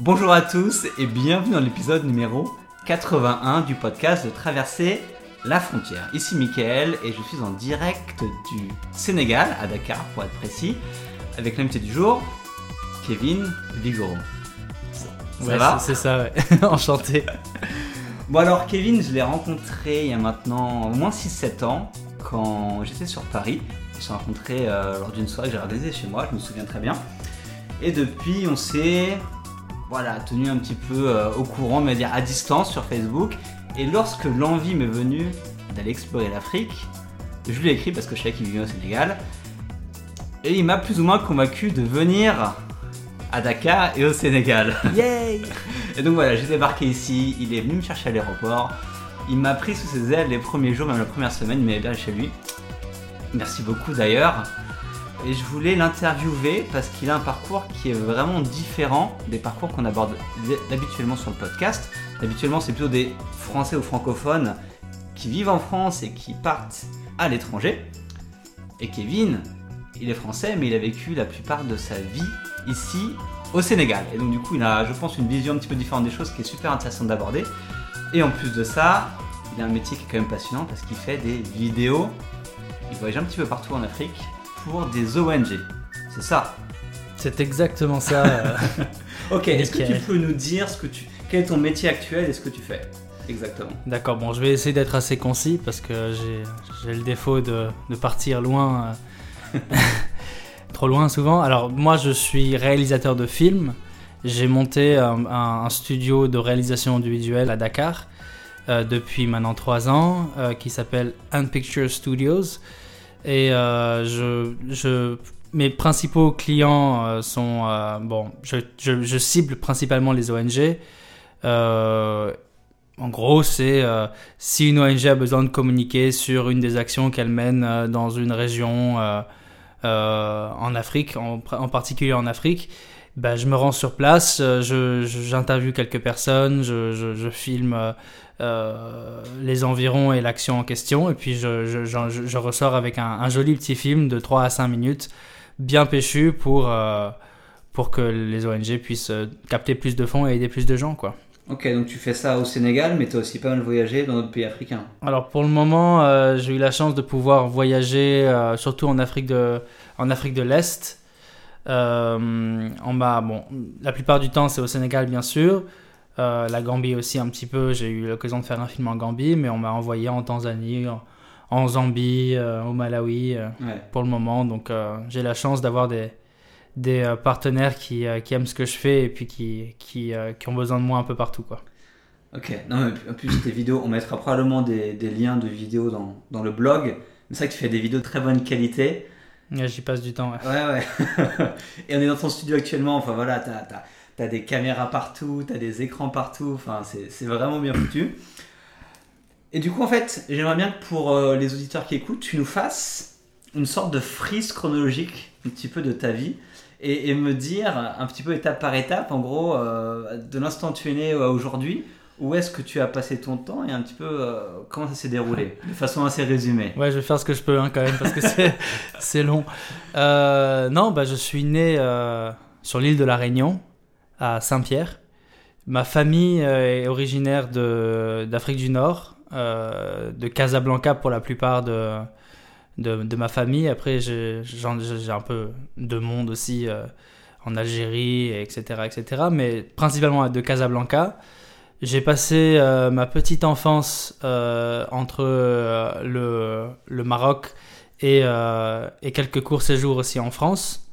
Bonjour à tous et bienvenue dans l'épisode numéro 81 du podcast de Traverser la frontière. Ici Mickaël et je suis en direct du Sénégal, à Dakar pour être précis, avec l'invité du jour, Kevin Vigoro. Ça va C'est ça, ouais. Enchanté. Bon alors Kevin, je l'ai rencontré il y a maintenant au moins 6-7 ans quand j'étais sur Paris. On s'est rencontré euh, lors d'une soirée que j'ai organisée chez moi, je me souviens très bien. Et depuis, on s'est voilà, tenu un petit peu euh, au courant, mais dire à distance sur Facebook. Et lorsque l'envie m'est venue d'aller explorer l'Afrique, je lui ai écrit parce que je savais qu'il vivait au Sénégal. Et il m'a plus ou moins convaincu de venir à Dakar et au Sénégal. Yay Et donc voilà, j'ai débarqué ici, il est venu me chercher à l'aéroport. Il m'a pris sous ses ailes les premiers jours, même la première semaine, il m'avait bien chez lui. Merci beaucoup d'ailleurs. Et je voulais l'interviewer parce qu'il a un parcours qui est vraiment différent des parcours qu'on aborde habituellement sur le podcast. Habituellement, c'est plutôt des Français ou francophones qui vivent en France et qui partent à l'étranger. Et Kevin, il est français, mais il a vécu la plupart de sa vie ici au Sénégal. Et donc du coup, il a, je pense, une vision un petit peu différente des choses qui est super intéressante d'aborder. Et en plus de ça, il a un métier qui est quand même passionnant parce qu'il fait des vidéos. Il voyage un petit peu partout en Afrique pour des ONG. C'est ça C'est exactement ça. euh, Ok, est-ce que tu peux nous dire ce que tu... quel est ton métier actuel et ce que tu fais Exactement? D'accord, bon, je vais essayer d'être assez concis parce que j'ai le défaut de, de partir loin, euh, trop loin souvent. Alors, moi, je suis réalisateur de films. J'ai monté un, un- un studio de réalisation audiovisuelle à Dakar euh, depuis maintenant trois ans euh, qui s'appelle Un Picture Studios. Et euh, je, je, mes principaux clients euh, sont. euh, bon, je, je- cible principalement les ONG. En gros, c'est si une ONG a besoin de communiquer sur une des actions qu'elle mène dans une région en Afrique, en, particulier en Afrique, ben, je me rends sur place, j'interviewe quelques personnes, je- je filme euh, les environs et l'action en question, et puis je, je- je- je- je ressors avec un, un joli petit film de 3 à 5 minutes, bien péchu pour, euh, pour que les ONG puissent euh, capter plus de fonds et aider plus de gens, quoi. Ok, donc tu fais ça au Sénégal, mais tu as aussi pas mal voyagé dans d'autres pays africains. Alors pour le moment, euh, j'ai eu la chance de pouvoir voyager euh, surtout en Afrique de, en Afrique de l'Est. Euh, on m'a, bon, la plupart du temps c'est au Sénégal bien sûr. Euh, la Gambie aussi un petit peu. J'ai eu l'occasion de faire un film en Gambie, mais on m'a envoyé en Tanzanie, en, en Zambie, euh, au Malawi euh, Ouais. pour le moment. Donc j'ai la chance d'avoir des, des partenaires qui, qui aiment ce que je fais et puis qui, qui, qui ont besoin de moi un peu partout quoi. Ok, non, mais en plus tes vidéos, on mettra probablement des, des liens de vidéos dans, dans le blog. C'est vrai que tu fais des vidéos de très bonne qualité. J'y passe du temps. ouais. Ouais, ouais. Et on est dans ton studio actuellement. Enfin voilà, t'as as, des caméras partout, t'as des écrans partout. Enfin, c'est vraiment bien foutu. Et du coup, en fait, j'aimerais bien que pour euh, les auditeurs qui écoutent, tu nous fasses une sorte de frise chronologique, un petit peu de ta vie. Et, et me dire un petit peu étape par étape, en gros, euh, de l'instant où tu es né à aujourd'hui, où est-ce que tu as passé ton temps et un petit peu euh, comment ça s'est déroulé, de façon assez résumée. Ouais, je vais faire ce que je peux hein, quand même parce que c'est, c'est long. Non, bah, je suis né sur l'île de la Réunion, à Saint-Pierre. Ma famille euh, est originaire d'Afrique du Nord, euh, de Casablanca pour la plupart de, ma famille. Après, j'ai, un peu de monde aussi euh, en Algérie, etc., etc. Mais principalement de Casablanca. J'ai passé ma petite enfance entre le, Maroc et, quelques courts séjours aussi en France.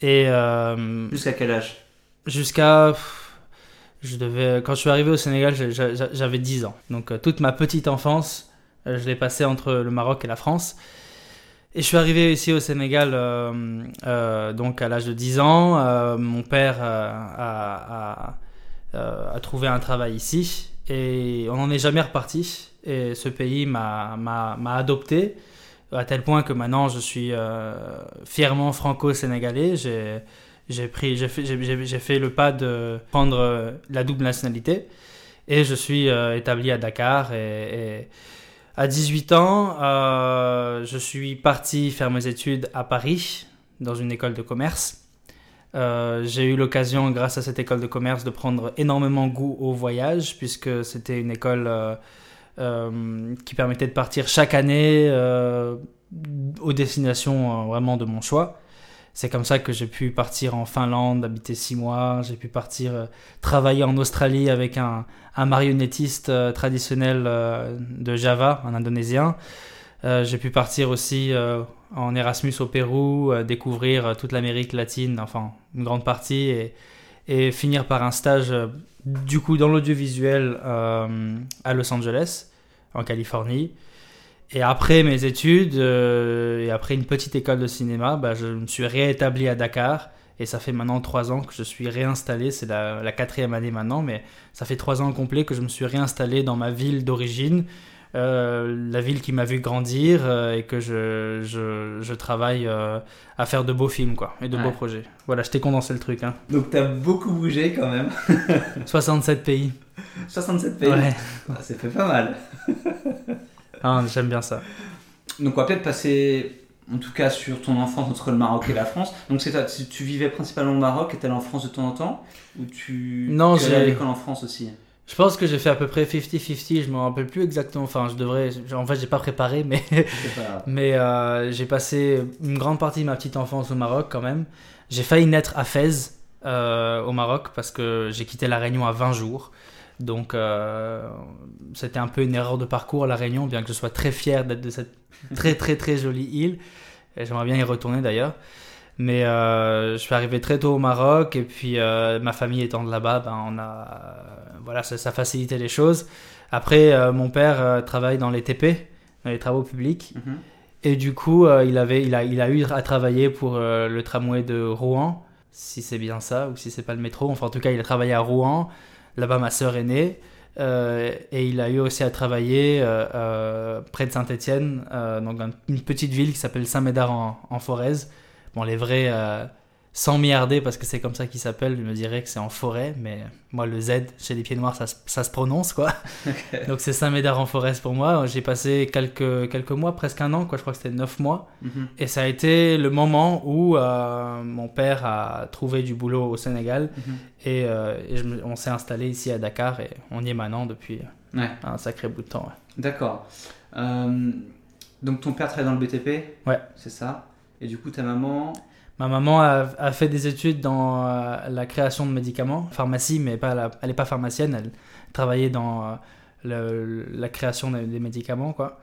Jusqu'à quel âge? Jusqu'à. Je devais, quand je suis arrivé au Sénégal, j'avais 10 ans. Donc euh, toute ma petite enfance, euh, je l'ai passée entre le Maroc et la France. Et je suis arrivé ici au Sénégal euh, donc à l'âge de 10 ans. Mon père a, trouvé un travail ici et on n'en est jamais reparti. Et ce pays m'a adopté à tel point que maintenant je suis fièrement franco-sénégalais. J'ai pris, j'ai fait, le pas de prendre euh, la double nationalité et je suis euh, établi à Dakar. Et, à 18 ans, euh, je suis parti faire mes études à Paris dans une école de commerce. Euh, j'ai eu l'occasion, grâce à cette école de commerce, de prendre énormément goût au voyage, puisque c'était une école qui permettait de partir chaque année aux destinations vraiment de mon choix. C'est comme ça que j'ai pu partir en Finlande, habiter six mois. J'ai pu partir travailler en Australie avec un, marionnettiste traditionnel de Java, un indonésien. j'ai pu partir aussi en Erasmus au Pérou, euh, découvrir euh, toute l'Amérique latine, enfin une grande partie, et, et finir par un stage euh, du coup dans l'audiovisuel à Los Angeles, en Californie. Et après mes études et après une petite école de cinéma, bah, je me suis réétabli à Dakar. Et ça fait maintenant trois ans que je suis réinstallé. C'est la, la, quatrième année maintenant, mais ça fait trois ans complet que je me suis réinstallé dans ma ville d'origine euh, la ville qui m'a vu grandir euh, et que je, je, je travaille euh, à faire de beaux films quoi, et de beaux projets. Voilà, je t'ai condensé le truc. Hein. Donc t'as beaucoup bougé quand même. 67 pays. 67 pays Ouais. Ah, C'est fait pas mal. Ah, J'aime bien ça. Donc on va peut-être passer en tout cas sur ton enfance entre le Maroc et la France. Donc c'est tu, tu vivais principalement au Maroc et t'allais en France de temps en temps? Ou tu Non, tu allais à j'ai- l'école en France aussi? Je pense que j'ai fait à peu près 50-50, je me rappelle plus exactement. Enfin, je devrais. En fait, j'ai pas préparé, mais, pas mais euh, j'ai passé une grande partie de ma petite enfance au Maroc quand même. J'ai failli naître à Fès, euh, au Maroc, parce que j'ai quitté La Réunion à 20 jours. Donc, euh, c'était un peu une erreur de parcours à La Réunion, bien que je sois très fier d'être de cette très très très jolie île. Et J'aimerais bien y retourner d'ailleurs. Mais euh, je suis arrivé très tôt au Maroc et puis euh, ma famille étant de là-bas, ben, on a, voilà, ça, ça facilitait les choses. Après, mon père travaille dans les TP, dans les travaux publics. Mhm. Et du coup, il, avait, il, a, il a eu à travailler pour le tramway de Rouen, si c'est bien ça, ou si c'est pas le métro. Enfin, en tout cas, il a travaillé à Rouen. Là-bas, ma sœur est née. Euh, et il a eu aussi à travailler euh, euh, près de Saint-Étienne, donc dans une petite ville qui s'appelle Saint-Médard en, en Forez. Bon, les vrais 100 milliardés, parce que c'est comme ça qu'ils s'appellent, je me dirais que c'est en forêt, mais moi, le Z chez les pieds noirs, ça, se- ça se prononce, quoi. donc c'est Saint-Médard en Forez pour moi. J'ai passé quelques, quelques mois, presque un an, quoi. Je crois que c'était 9 mois. Mhm. Et ça a été le moment où euh, mon père a trouvé du boulot au Sénégal Mhm. et, euh, et je me- on s'est installé ici à Dakar et on y est maintenant depuis Ouais, un sacré bout de temps. ouais. d'accord. Euh, donc ton père travaille dans le BTP Ouais. C'est ça. Et du coup ta maman Ma maman a, a fait des études dans euh, la création de médicaments, pharmacie, mais pas la- elle n'est pas pharmacienne, elle travaillait dans euh, le- la création des, des médicaments, quoi.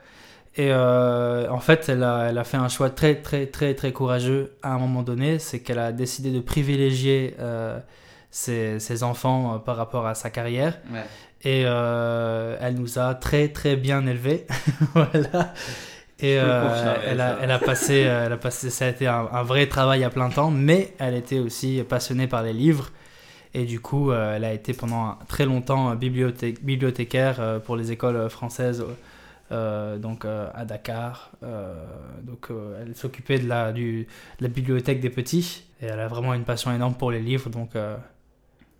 Et euh, en fait, elle a, elle a fait un choix très, très, très, très courageux à un moment donné, c'est qu'elle a décidé de privilégier ses, ses enfants par rapport à sa carrière. Ouais. Et elle nous a très très bien élevés. voilà. Et euh, elle, a, elle a passé, euh, elle a passé, ça a été un, un vrai travail à plein temps, mais elle était aussi passionnée par les livres. Et du coup, euh, elle a été pendant très longtemps bibliothé- bibliothécaire pour les écoles françaises, euh, donc à Dakar. Euh, donc, elle s'occupait de la, du, de la bibliothèque des petits. Et elle a vraiment une passion énorme pour les livres. Donc,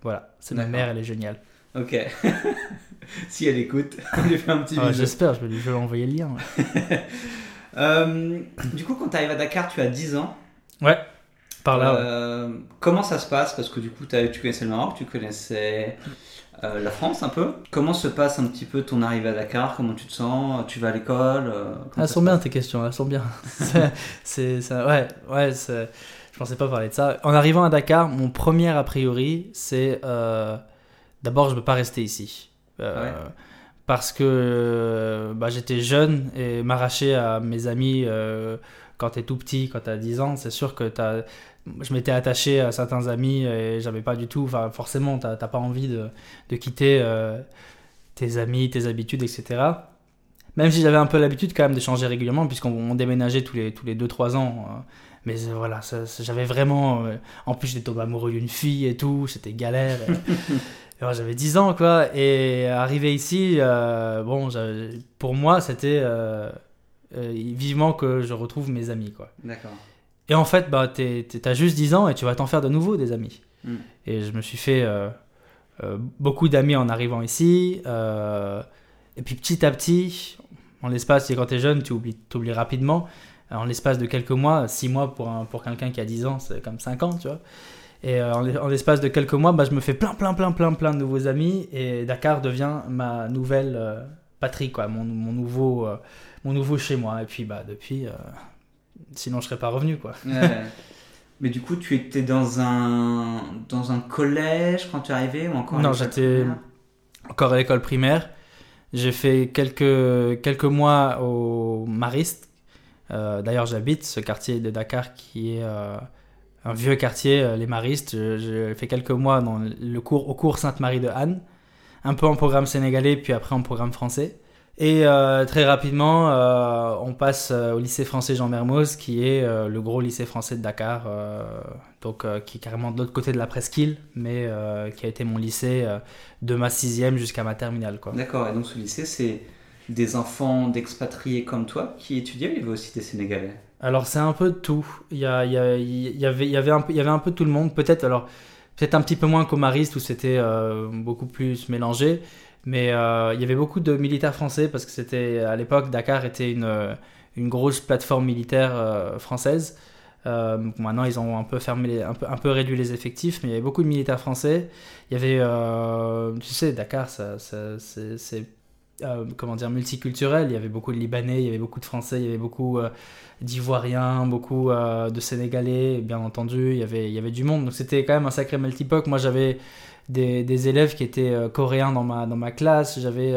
voilà, c'est ma mère, elle est géniale. Ok. si elle écoute, on lui fait un petit Ah, bisou. J'espère, je vais lui envoyer le lien. ouais. Euh, du coup, quand tu arrives à Dakar, tu as 10 ans. Ouais, par là. ouais. Euh, comment ça se passe? Parce que du coup, tu connaissais le Maroc, tu connaissais euh, la France un peu. Comment se passe un petit peu ton arrivée à Dakar? Comment tu te sens? Tu vas à l'école Elles sont bien tes questions, elles sont bien. C'est- ouais, ouais. Je pensais pas parler de ça. En arrivant à Dakar, mon premier a priori, c'est d'abord je peux pas rester ici. Euh, Ouais. Parce que euh, bah, j'étais jeune et m'arracher à mes amis euh, quand t'es tout petit, quand t'as 10 ans, c'est sûr que t'as je m'étais attaché à certains amis et j'avais pas du tout, enfin forcément t'as t'as pas envie de, de quitter euh, tes amis, tes habitudes, etc. Même si j'avais un peu l'habitude quand même de changer régulièrement puisqu'on on déménageait tous les tous les 2-3 ans. euh, mais voilà, j'avais vraiment... en plus j'étais tombé amoureux d'une fille et tout, c'était galère. et- j'avais 10 ans quoi et arrivé ici, euh, bon, pour moi c'était euh, euh, vivement que je retrouve mes amis quoi. D'accord. Et en fait, bah, t'as juste 10 ans et tu vas t'en faire de nouveau des amis. Mm. Et je me suis fait beaucoup d'amis en arrivant ici. et puis petit à petit, en l'espace, quand t'es jeune, tu oublies, t'oublies rapidement. En l'espace de quelques mois, 6 mois pour, un- pour quelqu'un qui a 10 ans, c'est comme 5 ans, tu vois. Et euh, en, l'espace de quelques mois, bah, je me fais plein, plein, plein, plein, plein de nouveaux amis. Et Dakar devient ma nouvelle euh, patrie, quoi, mon, mon nouveau, euh, mon nouveau chez moi. Et puis, bah, depuis, euh, sinon je serais pas revenu, quoi. Ouais. Mais du coup, tu étais dans un, dans un collège quand tu es arrivé ou encore Non, j'étais- Encore à l'école primaire. J'ai fait quelques, quelques mois au Mariste. D'ailleurs, j'habite ce quartier de Dakar qui est un vieux quartier, euh, les Maristes. J'ai fait quelques mois dans le cours, au cours Sainte-Marie de Anne. Un peu en programme sénégalais, puis après en programme français. Et euh, très rapidement, euh, on passe au lycée français Jean Mermoz, qui est le gros lycée français de Dakar, donc qui est carrément de l'autre côté de la presqu'île, mais qui a été mon lycée de ma sixième jusqu'à ma terminale. D'accord, et donc ce lycée, c'est des enfants d'expatriés comme toi qui étudiaient il y avait aussi des Sénégalais? Alors c'est un peu de tout. Il y, avait, un peu, tout le monde. Peut-être alors peut-être un petit peu moins qu'au où c'était euh, beaucoup plus mélangé. Mais euh, il y avait beaucoup de militaires français parce que c'était à l'époque Dakar était une, euh, grosse plateforme militaire française. Maintenant ils ont un peu fermé, un peu, réduit les effectifs, mais il y avait beaucoup de militaires français. Il y avait, tu sais, Dakar, ça, ça- c'est, euh, comment dire multiculturel. Il y avait beaucoup de Libanais, il y avait beaucoup de Français, il y avait beaucoup euh, d'Ivoiriens, beaucoup euh, de Sénégalais, bien entendu, il y avait, il y avait du monde. Donc c'était quand même un sacré melting pot. Moi j'avais des, des élèves qui étaient coréens dans ma, dans ma classe. J'avais,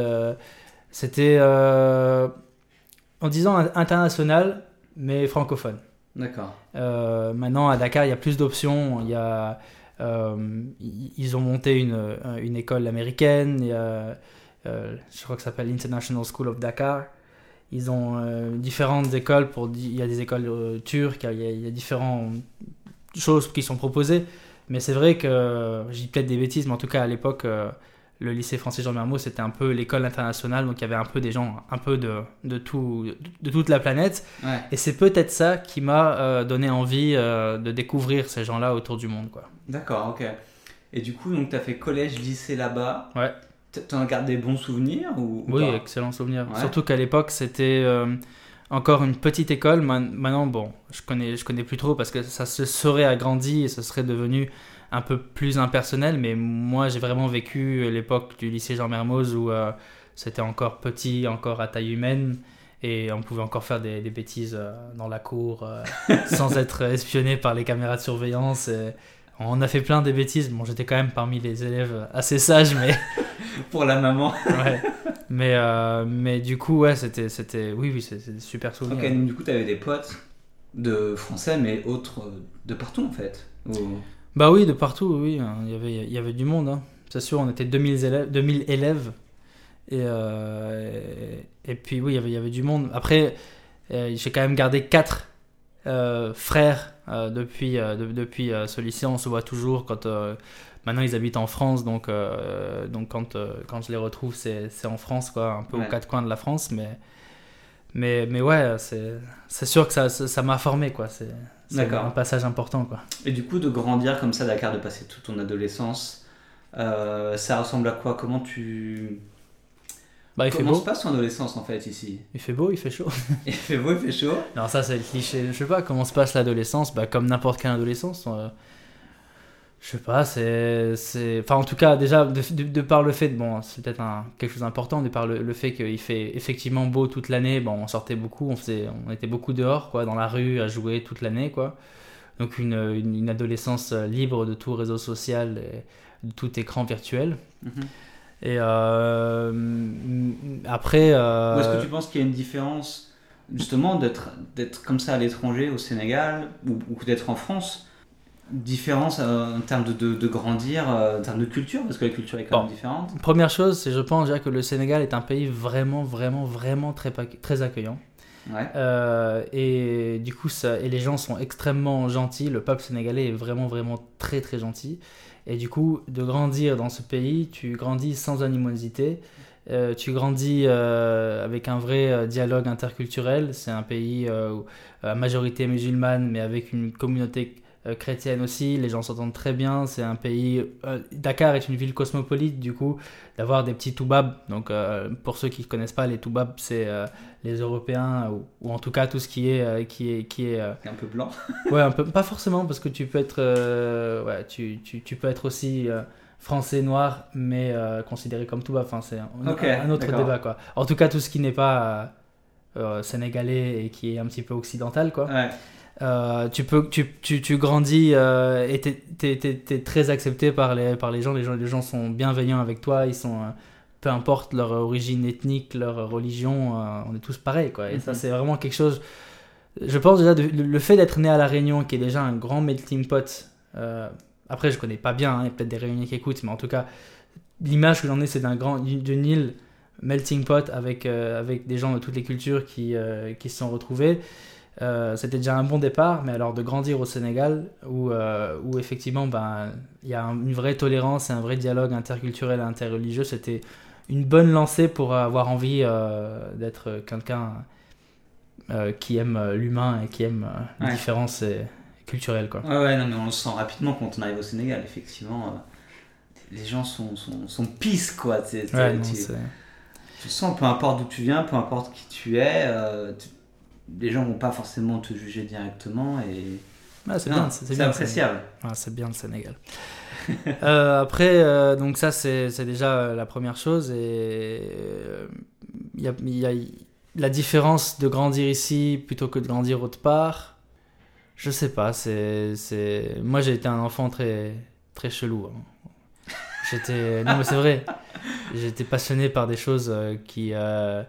c'était, en disant in- international, mais francophone. D'accord. Maintenant, à Dakar, il y a plus d'options. Il y a, ils ont monté une, une école américaine. Il y a, je crois que ça s'appelle International School of Dakar. Ils ont euh, différentes écoles. Pour, il y a des écoles euh, turques. Il y, a, il y a différentes choses qui sont proposées. Mais c'est vrai que, je dis peut-être des bêtises, mais en tout cas, à l'époque, euh, le lycée français Jean Mermoz, c'était un peu l'école internationale. Donc, il y avait un peu des gens, un peu de, de, tout, de toute la planète. Ouais. Et c'est peut-être ça qui m'a euh, donné envie euh, de découvrir ces gens-là autour du monde. Quoi. D'accord, ok. Et du coup, donc tu as fait collège, lycée là-bas. Ouais. T'en gardé des bons souvenirs ou, ou Oui, pas? excellent souvenir. Ouais. Surtout qu'à l'époque, c'était euh, encore une petite école. Maintenant, bon, je connais, je connais plus trop parce que ça se serait agrandi et ce serait devenu un peu plus impersonnel. Mais moi, j'ai vraiment vécu l'époque du lycée Jean Mermoz où euh, c'était encore petit, encore à taille humaine. Et on pouvait encore faire des, des bêtises euh, dans la cour sans être espionné par les caméras de surveillance. et on a fait plein de bêtises. Bon, j'étais quand même parmi les élèves assez sages, mais Pour la maman. ouais. Mais, euh, mais du coup, ouais, c'était, c'était, oui, oui, c'est, des super Ok, souvenirs. donc du coup, tu avais des potes de français, mais autres de partout en fait. Ou- Bah oui, de partout, oui. hein. Il y avait, il y avait du monde. hein. C'est sûr, on était 2000 élèves. 2000 élèves et, euh, et, et puis, oui, il y avait, il y avait du monde. Après, euh, j'ai quand même gardé quatre euh, frères euh, depuis, euh, de- depuis euh, ce lycée. On se voit toujours quand. maintenant, ils habitent en France, donc, donc quand, quand je les retrouve, c'est, en France, quoi, un peu Ouais. aux quatre coins de la France. Mais, mais, mais ouais, c'est, sûr que ça, m'a formé, quoi. C'est, un passage important, quoi. Et du coup, de grandir comme ça, Dakar, de passer toute ton adolescence, ça ressemble à quoi? Comment tu. Bah, il fait Comment beau. se passe ton adolescence en fait ici Il fait beau, il fait chaud. Il fait beau, il fait chaud. Non, ça c'est le cliché. Je sais pas comment se passe l'adolescence. Bah, comme n'importe quelle adolescence. euh, je sais pas, c'est. c'est- Enfin, en tout cas, déjà, de, de- de par le fait. Bon, c'est peut-être quelque chose d'important. De par le, le fait qu'il fait effectivement beau toute l'année. Bon, on sortait beaucoup, on, faisait, on était beaucoup dehors, quoi, dans la rue, à jouer toute l'année, quoi. Donc, une, une, une adolescence euh, libre de tout réseau social et de tout écran virtuel. Mhm. Et euh, après. euh, Ou est-ce que tu penses qu'il y a une différence justement d'être d'être comme ça à l'étranger, au Sénégal, ou, ou d'être en France Différence euh, en termes de, de, de grandir, euh, en termes de culture, parce que la culture est quand Bon. même différente. Première chose, c'est je pense déjà que le Sénégal est un pays vraiment, vraiment, vraiment très, très accueillant. Ouais. Et du coup, ça, et les gens sont extrêmement gentils. Le peuple sénégalais est vraiment, vraiment très, très gentil. Et du coup, de grandir dans ce pays, tu grandis sans animosité. Euh, tu grandis euh, avec un vrai euh, dialogue interculturel. C'est un pays euh, à majorité musulmane, mais avec une communauté chrétienne aussi, les gens s'entendent très bien, c'est un pays... euh, Dakar est une ville cosmopolite, du coup, d'avoir des petits toubabs, donc euh, pour ceux qui ne connaissent pas, les toubabs, c'est euh, les Européens, ou, ou en tout cas tout ce qui est... euh, qui est, qui est euh, Un peu blanc. ouais, un peu, pas forcément, parce que tu peux être, euh, ouais, tu, tu, tu peux être aussi euh, français noir, mais euh, considéré comme toubab, enfin c'est un, un autre débat, quoi. En tout cas, tout ce qui n'est pas... euh, euh, sénégalais et qui est un petit peu occidental quoi. Ouais. Euh, tu peux tu, tu, tu grandis euh, et t'es, t'es, t'es- t'es très accepté par les, par les gens. les gens les gens sont bienveillants avec toi ils sont euh, peu importe leur origine ethnique leur religion on est tous pareils quoi et ça Mhm. c'est vraiment quelque chose je pense déjà de- le, fait d'être né à la Réunion qui est déjà un grand melting pot après je connais pas bien hein, il y a peut-être des Réunionnais qui écoutent mais en tout cas l'image que j'en ai c'est d'un grand d'une île melting pot avec avec des gens de toutes les cultures qui qui se sont retrouvés euh, c'était déjà un bon départ, mais alors de grandir au Sénégal, où, euh, où effectivement ben, il y a un- une vraie tolérance et un vrai dialogue interculturel et interreligieux, c'était une bonne lancée pour avoir envie euh, d'être quelqu'un qui aime l'humain et qui aime les Ouais. différences culturelles. Quoi. Ouais, ouais, non, mais on le sent rapidement quand on arrive au Sénégal, effectivement. les gens sont, sont, sont pisses, quoi. Tu, tu- Ouais, non, tu- sens, peu importe d'où tu viens, peu importe qui tu es, tu- les gens vont pas forcément te juger directement et Ouais, c'est bien, c'est appréciable. Ah, c'est bien le Sénégal. Euh, après, euh, donc ça, c'est déjà euh, la première chose. Et il y a, il y a la différence de grandir ici plutôt que de grandir autre part. Je sais pas. C'est, c'est... Moi, j'ai été un enfant très, très chelou. hein. J'étais... Non, mais c'est vrai. J'étais passionné par des choses qui, euh,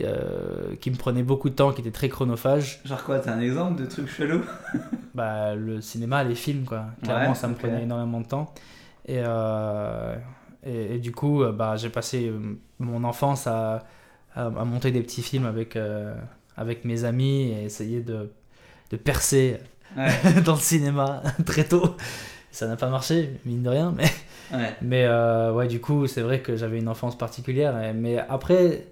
euh, qui me prenaient beaucoup de temps, qui étaient très chronophages. Genre quoi, t'as un exemple de truc chelou? Bah, le cinéma, les films, quoi. Clairement, Ouais, ça me prenait énormément de temps. Et, euh, et, et du coup, euh, bah, j'ai passé mon enfance à, à, à monter des petits films avec, euh, avec mes amis et essayer de, de percer Ouais, dans le cinéma très tôt. Ça n'a pas marché, mine de rien. Mais, ouais. mais ouais, du coup, c'est vrai que j'avais une enfance particulière. Mais après,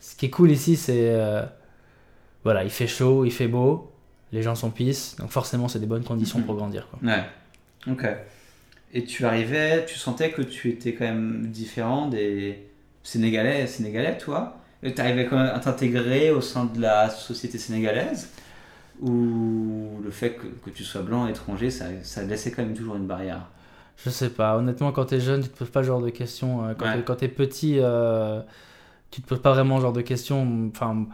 ce qui est cool ici, c'est. euh, voilà, il fait chaud, il fait beau, les gens sont pisses, donc forcément, c'est des bonnes conditions Mhm. pour grandir. Quoi. Ouais, ok. Et tu arrivais, tu sentais que tu étais quand même différent des Sénégalais, Sénégalais, toi? Et t'arrivais quand même à t'intégrer au sein de la société sénégalaise? Ou le fait que, que tu sois blanc, étranger, ça, ça laissait quand même toujours une barrière? Je sais pas, honnêtement, quand t'es jeune, tu te poses pas ce genre de questions. Quand Ouais. t'es- quand t'es petit, euh, tu te poses pas vraiment ce genre de questions. Enfin,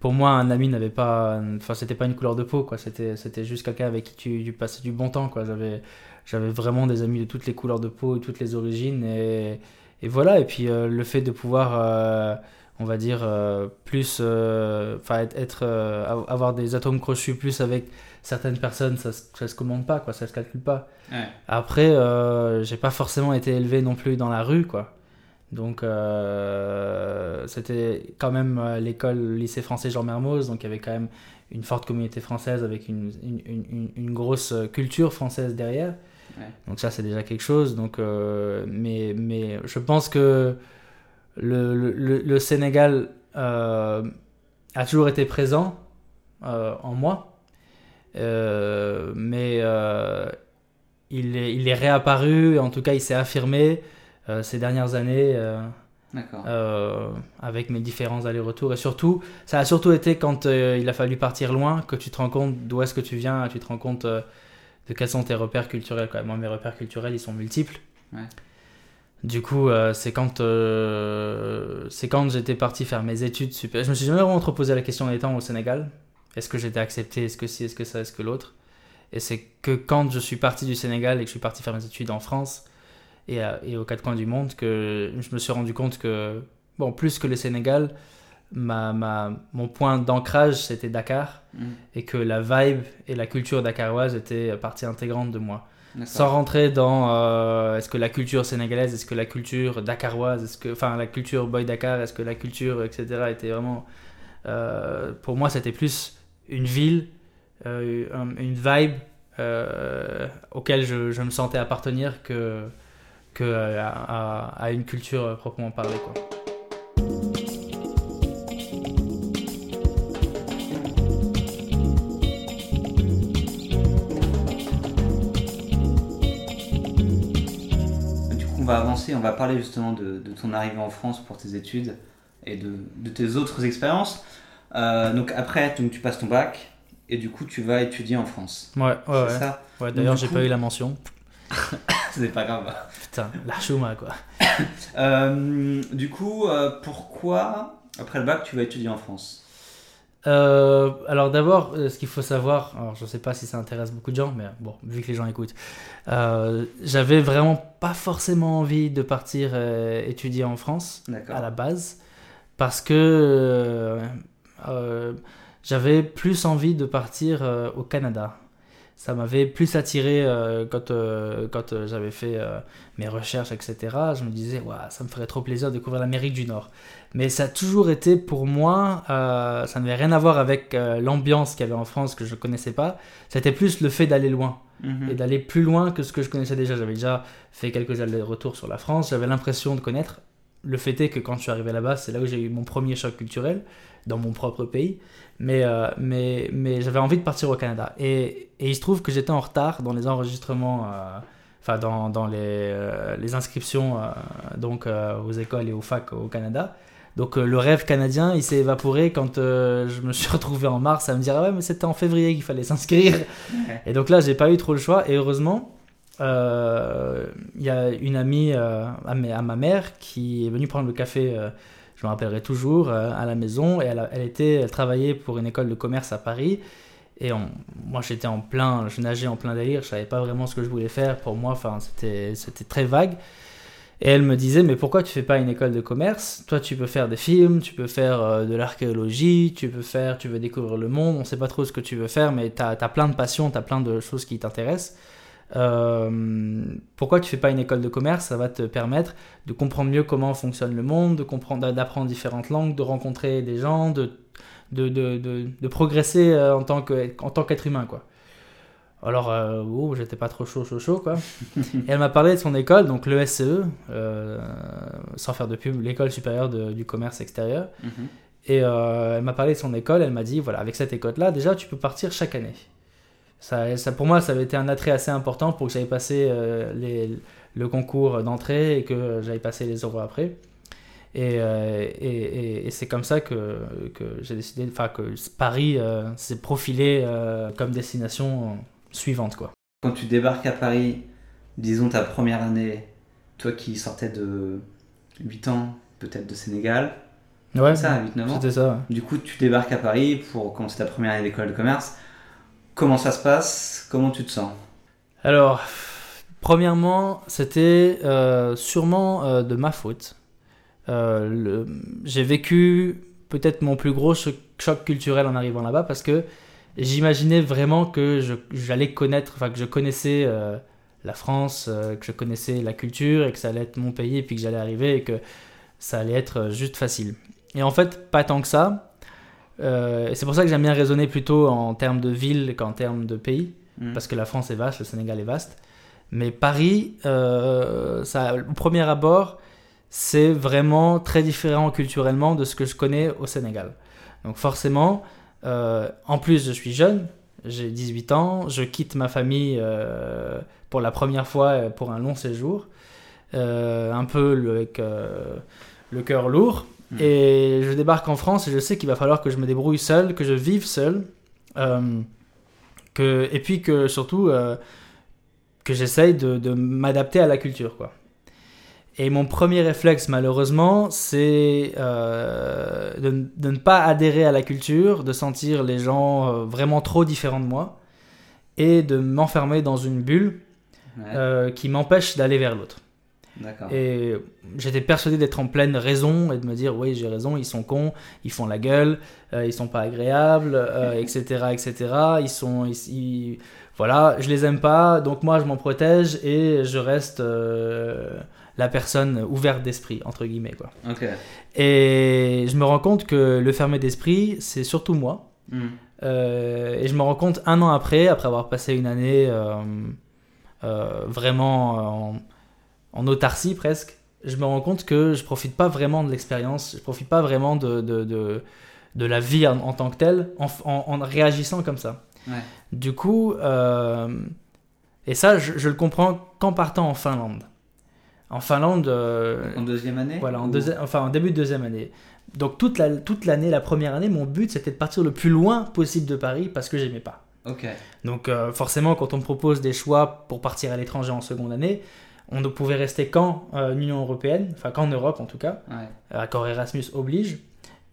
pour moi, un ami n'avait pas. Enfin, c'était pas une couleur de peau, quoi. C'était c'était juste quelqu'un avec qui tu, tu passais du bon temps, quoi. J'avais j'avais vraiment des amis de toutes les couleurs de peau et toutes les origines. Et, et voilà, et puis euh, le fait de pouvoir. euh, on va dire euh, plus enfin être, être, av- avoir des atomes crochus plus avec certaines personnes ça, ça se commande pas quoi ça se calcule pas Ouais. après, j'ai pas forcément été élevé non plus dans la rue, quoi. Donc, euh, c'était quand même euh, l'école, le lycée français Jean Mermoz, donc il y avait quand même une forte communauté française avec une, une, une- une- une grosse euh, culture française derrière. Ouais. Donc ça, c'est déjà quelque chose. Donc, euh, mais, mais je pense que le, le, Sénégal euh, a toujours été présent en moi. Mais il, est, il est réapparu, en tout cas il s'est affirmé ces dernières années euh, euh, avec mes différents allers-retours. Et surtout, ça a surtout été quand euh, il a fallu partir loin que tu te rends compte d'où est-ce que tu viens, tu te rends compte euh, de quels sont tes repères culturels. Quoi. Moi, mes repères culturels, ils sont multiples. Ouais. Du coup, euh, c'est quand, euh, c'est quand j'étais parti faire mes études. Je me suis jamais vraiment trop posé la question en étant au Sénégal. Est-ce que j'étais accepté? Est-ce que si? Est-ce que ça? Est-ce que l'autre? Et c'est que quand je suis parti du Sénégal et que je suis parti faire mes études en France et, à- et aux quatre coins du monde que je me suis rendu compte que, bon, plus que le Sénégal, ma, ma, mon point d'ancrage c'était Dakar Mm. et que la vibe et la culture dakaroise étaient partie intégrante de moi. Sans rentrer dans euh, est-ce que la culture sénégalaise, est-ce que la culture dakaroise, est-ce que, enfin la culture boy Dakar, est-ce que la culture, etc. était vraiment. euh, pour moi, c'était plus une ville, euh, un- une vibe euh, auquel je, je me sentais appartenir que, que euh, à, une culture euh, proprement parlée. Du coup, on va avancer, on va parler justement de, ton arrivée en France pour tes études et de, tes autres expériences. Euh, donc après, tu passes ton bac et du coup, tu vas étudier en France. Ouais, ouais, ouais. ça? D'ailleurs, j'ai coup... pas eu la mention. C'est pas grave. Putain, la chouma, quoi. Euh, du coup, euh, pourquoi après le bac tu vas étudier en France? Euh, alors d'abord, ce qu'il faut savoir, alors je sais pas si ça intéresse beaucoup de gens, mais bon, vu que les gens écoutent, j'avais vraiment pas forcément envie de partir étudier en France à la base, parce que j'avais plus envie de partir au Canada. Ça m'avait plus attiré euh, quand, euh, quand euh, j'avais fait euh, mes recherches, etc. Je me disais, Ouah, ça me ferait trop plaisir de découvrir l'Amérique du Nord. Mais ça a toujours été pour moi, ça n'avait rien à voir avec l'ambiance qu'il y avait en France que je connaissais pas. C'était plus le fait d'aller loin Mhm. et d'aller plus loin que ce que je connaissais déjà. J'avais déjà fait quelques allers-retours sur la France, j'avais l'impression de connaître. Le fait est que quand je suis arrivé là-bas, c'est là où j'ai eu mon premier choc culturel dans mon propre pays. Mais, euh, mais, mais j'avais envie de partir au Canada. Et, et il se trouve que j'étais en retard dans les enregistrements, euh, enfin dans, dans les, euh, les inscriptions donc, aux écoles et aux facs au Canada. Donc le rêve canadien, il s'est évaporé quand je me suis retrouvé en mars à me dire ah ouais mais c'était en février qu'il fallait s'inscrire. Et donc là j'ai pas eu trop le choix et heureusement euh, il y a une amie euh, à, ma- mère qui est venue prendre le café, euh, je me rappellerai toujours, à la maison et elle, était, elle travaillait pour une école de commerce à Paris. Et moi j'étais en plein, je nageais en plein délire, je savais pas vraiment ce que je voulais faire. Pour moi, enfin c'était très vague. Et elle me disait, mais pourquoi tu fais pas une école de commerce? Toi, tu peux faire des films, tu peux faire de l'archéologie, tu peux faire, tu veux découvrir le monde, on sait pas trop ce que tu veux faire, mais tu as, plein de passions, tu as plein de choses qui t'intéressent. Euh, pourquoi tu fais pas une école de commerce? Ça va te permettre de comprendre mieux comment fonctionne le monde, de comprendre, d'apprendre différentes langues, de rencontrer des gens, de, de, de, de, de progresser euh, en tant que- en tant qu'être humain, quoi. Alors, euh, oh, j'étais pas trop chaud, chaud, chaud, quoi. Et elle m'a parlé de son école, donc l'ESCE, euh, sans faire de pub, l'école supérieure de- du commerce extérieur. Mhm. Et euh, elle m'a parlé de son école, elle m'a dit, voilà, avec cette école-là, déjà, tu peux partir chaque année. Ça, ça, pour moi, ça avait été un attrait assez important pour que j'aille passer euh, les- le concours d'entrée et que j'aille passer les euros après. Et, euh, et, et- et c'est comme ça que, que j'ai décidé, enfin, que Paris euh, s'est profilé comme destination suivante, quoi. Quand tu débarques à Paris, disons ta première année, toi qui sortais de 8 ans, peut-être de Sénégal, Ouais, ça, 8-9 ans. c'était ça. ouais. Du coup, tu débarques à Paris pour commencer ta première année d'école de commerce. Comment ça se passe? Comment tu te sens? Alors, premièrement, c'était euh, sûrement euh, de ma faute. Euh, J'ai vécu peut-être mon plus gros cho- choc culturel en arrivant là-bas parce que j'imaginais vraiment que j'allais connaître, enfin que je connaissais la France, que je connaissais la culture et que ça allait être mon pays et puis que j'allais arriver et que ça allait être juste facile. Et en fait, pas tant que ça. Euh, et c'est pour ça que j'aime bien raisonner plutôt en termes de ville qu'en termes de pays Mhm. parce que la France est vaste, le Sénégal est vaste. Mais Paris, euh, ça, au premier abord, c'est vraiment très différent culturellement de ce que je connais au Sénégal. Donc forcément, euh, en plus je suis jeune, j'ai 18 ans, je quitte ma famille pour la première fois pour un long séjour, un peu avec le cœur lourd. Mhm. Et je débarque en France et je sais qu'il va falloir que je me débrouille seul, que je vive seul. euh, que, et puis que surtout euh, que j'essaye de, de m'adapter à la culture quoi. Et mon premier réflexe malheureusement c'est euh, de, de ne pas adhérer à la culture, de sentir les gens euh, vraiment trop différents de moi et de m'enfermer dans une bulle Ouais, euh, qui m'empêche d'aller vers l'autre. Et j'étais persuadé d'être en pleine raison et de me dire oui j'ai raison, ils sont cons, ils font la gueule, euh, ils sont pas agréables, euh, etc., etc. Ils sont, ils- ils- voilà, je les aime pas, donc moi je m'en protège et je reste euh, la personne ouverte d'esprit entre guillemets quoi. Et je me rends compte que le fermé d'esprit c'est surtout moi. Euh, et je me rends compte un an après, après avoir passé une année vraiment en, en autarcie presque, je me rends compte que je profite pas vraiment de l'expérience, je profite pas vraiment de, de, de, de la vie en, en tant que telle en, en- en réagissant comme ça. Ouais. Du coup, euh, et ça, je, je le comprends qu'en partant en Finlande. En Finlande. euh, En deuxième année voilà, en, Ou- deuxi- enfin, en début de deuxième année. Donc toute la- toute l'année, la première année, mon but c'était de partir le plus loin possible de Paris parce que j'aimais pas. Ok. Donc euh, forcément, quand on me propose des choix pour partir à l'étranger en seconde année, on ne pouvait rester qu'en euh, Union Européenne, enfin qu'en Europe en tout cas, Ouais. accord Erasmus oblige.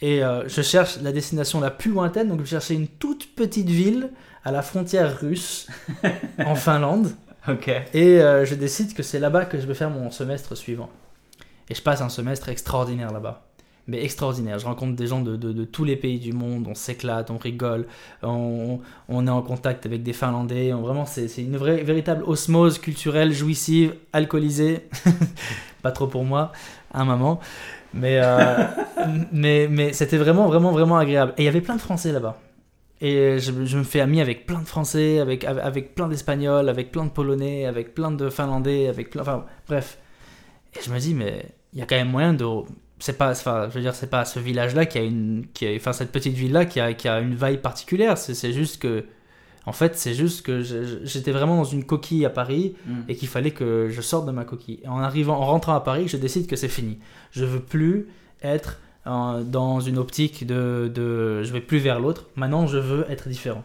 Et euh, je cherche la destination la plus lointaine, donc je cherchais une toute petite ville à la frontière russe, en Finlande. Et euh, je décide que c'est là-bas que je vais faire mon semestre suivant. Et je passe un semestre extraordinaire là-bas. Mais extraordinaire. Je rencontre des gens de, de- tous les pays du monde, on s'éclate, on rigole, on, on est en contact avec des Finlandais. Vraiment, c'est une vraie, véritable osmose culturelle, jouissive, alcoolisée. Pas trop pour moi, un moment. Mais, euh, mais, mais c'était vraiment, vraiment, vraiment agréable. Et il y avait plein de Français là-bas. Et je, je me fais ami avec plein de Français, avec, avec plein d'Espagnols, avec plein de Polonais, avec plein de Finlandais, avec plein... Enfin, bref. Et je me dis, mais il y a quand même moyen de... C'est pas, enfin, je veux dire, c'est pas ce village-là qui a une... Qui a, enfin, cette petite ville-là qui a, qui a une vibe particulière. C'est c'est juste que... En fait, c'est juste que j'étais vraiment dans une coquille à Paris Mm. et qu'il fallait que je sorte de ma coquille. En arrivant, en rentrant à Paris, je décide que c'est fini. Je veux plus être dans une optique de, de je vais plus vers l'autre. Maintenant, je veux être différent.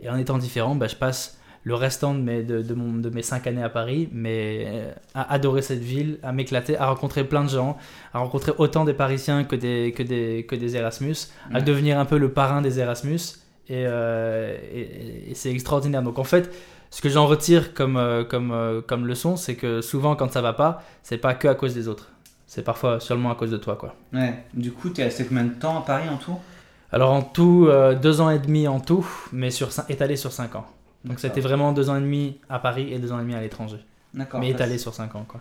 Et en étant différent, bah, je passe le restant de mes, de, de mon, de mes cinq années à Paris, mais euh, à adorer cette ville, à m'éclater, à rencontrer plein de gens, à rencontrer autant des Parisiens que des, que des, que des Erasmus, à devenir un peu le parrain des Erasmus. Et, euh, et- et c'est extraordinaire. Donc en fait, ce que j'en retire comme, euh, comme, comme leçon, c'est que souvent quand ça va pas, c'est pas que à cause des autres. C'est parfois seulement à cause de toi, quoi. Ouais. Du coup, t'es resté combien de temps à Paris en tout? Alors en tout, euh, deux ans et demi en tout, mais sur, étalé sur cinq ans. Donc c'était vraiment deux ans et demi à Paris et deux ans et demi à l'étranger. D'accord. Mais étalé sur cinq ans, quoi.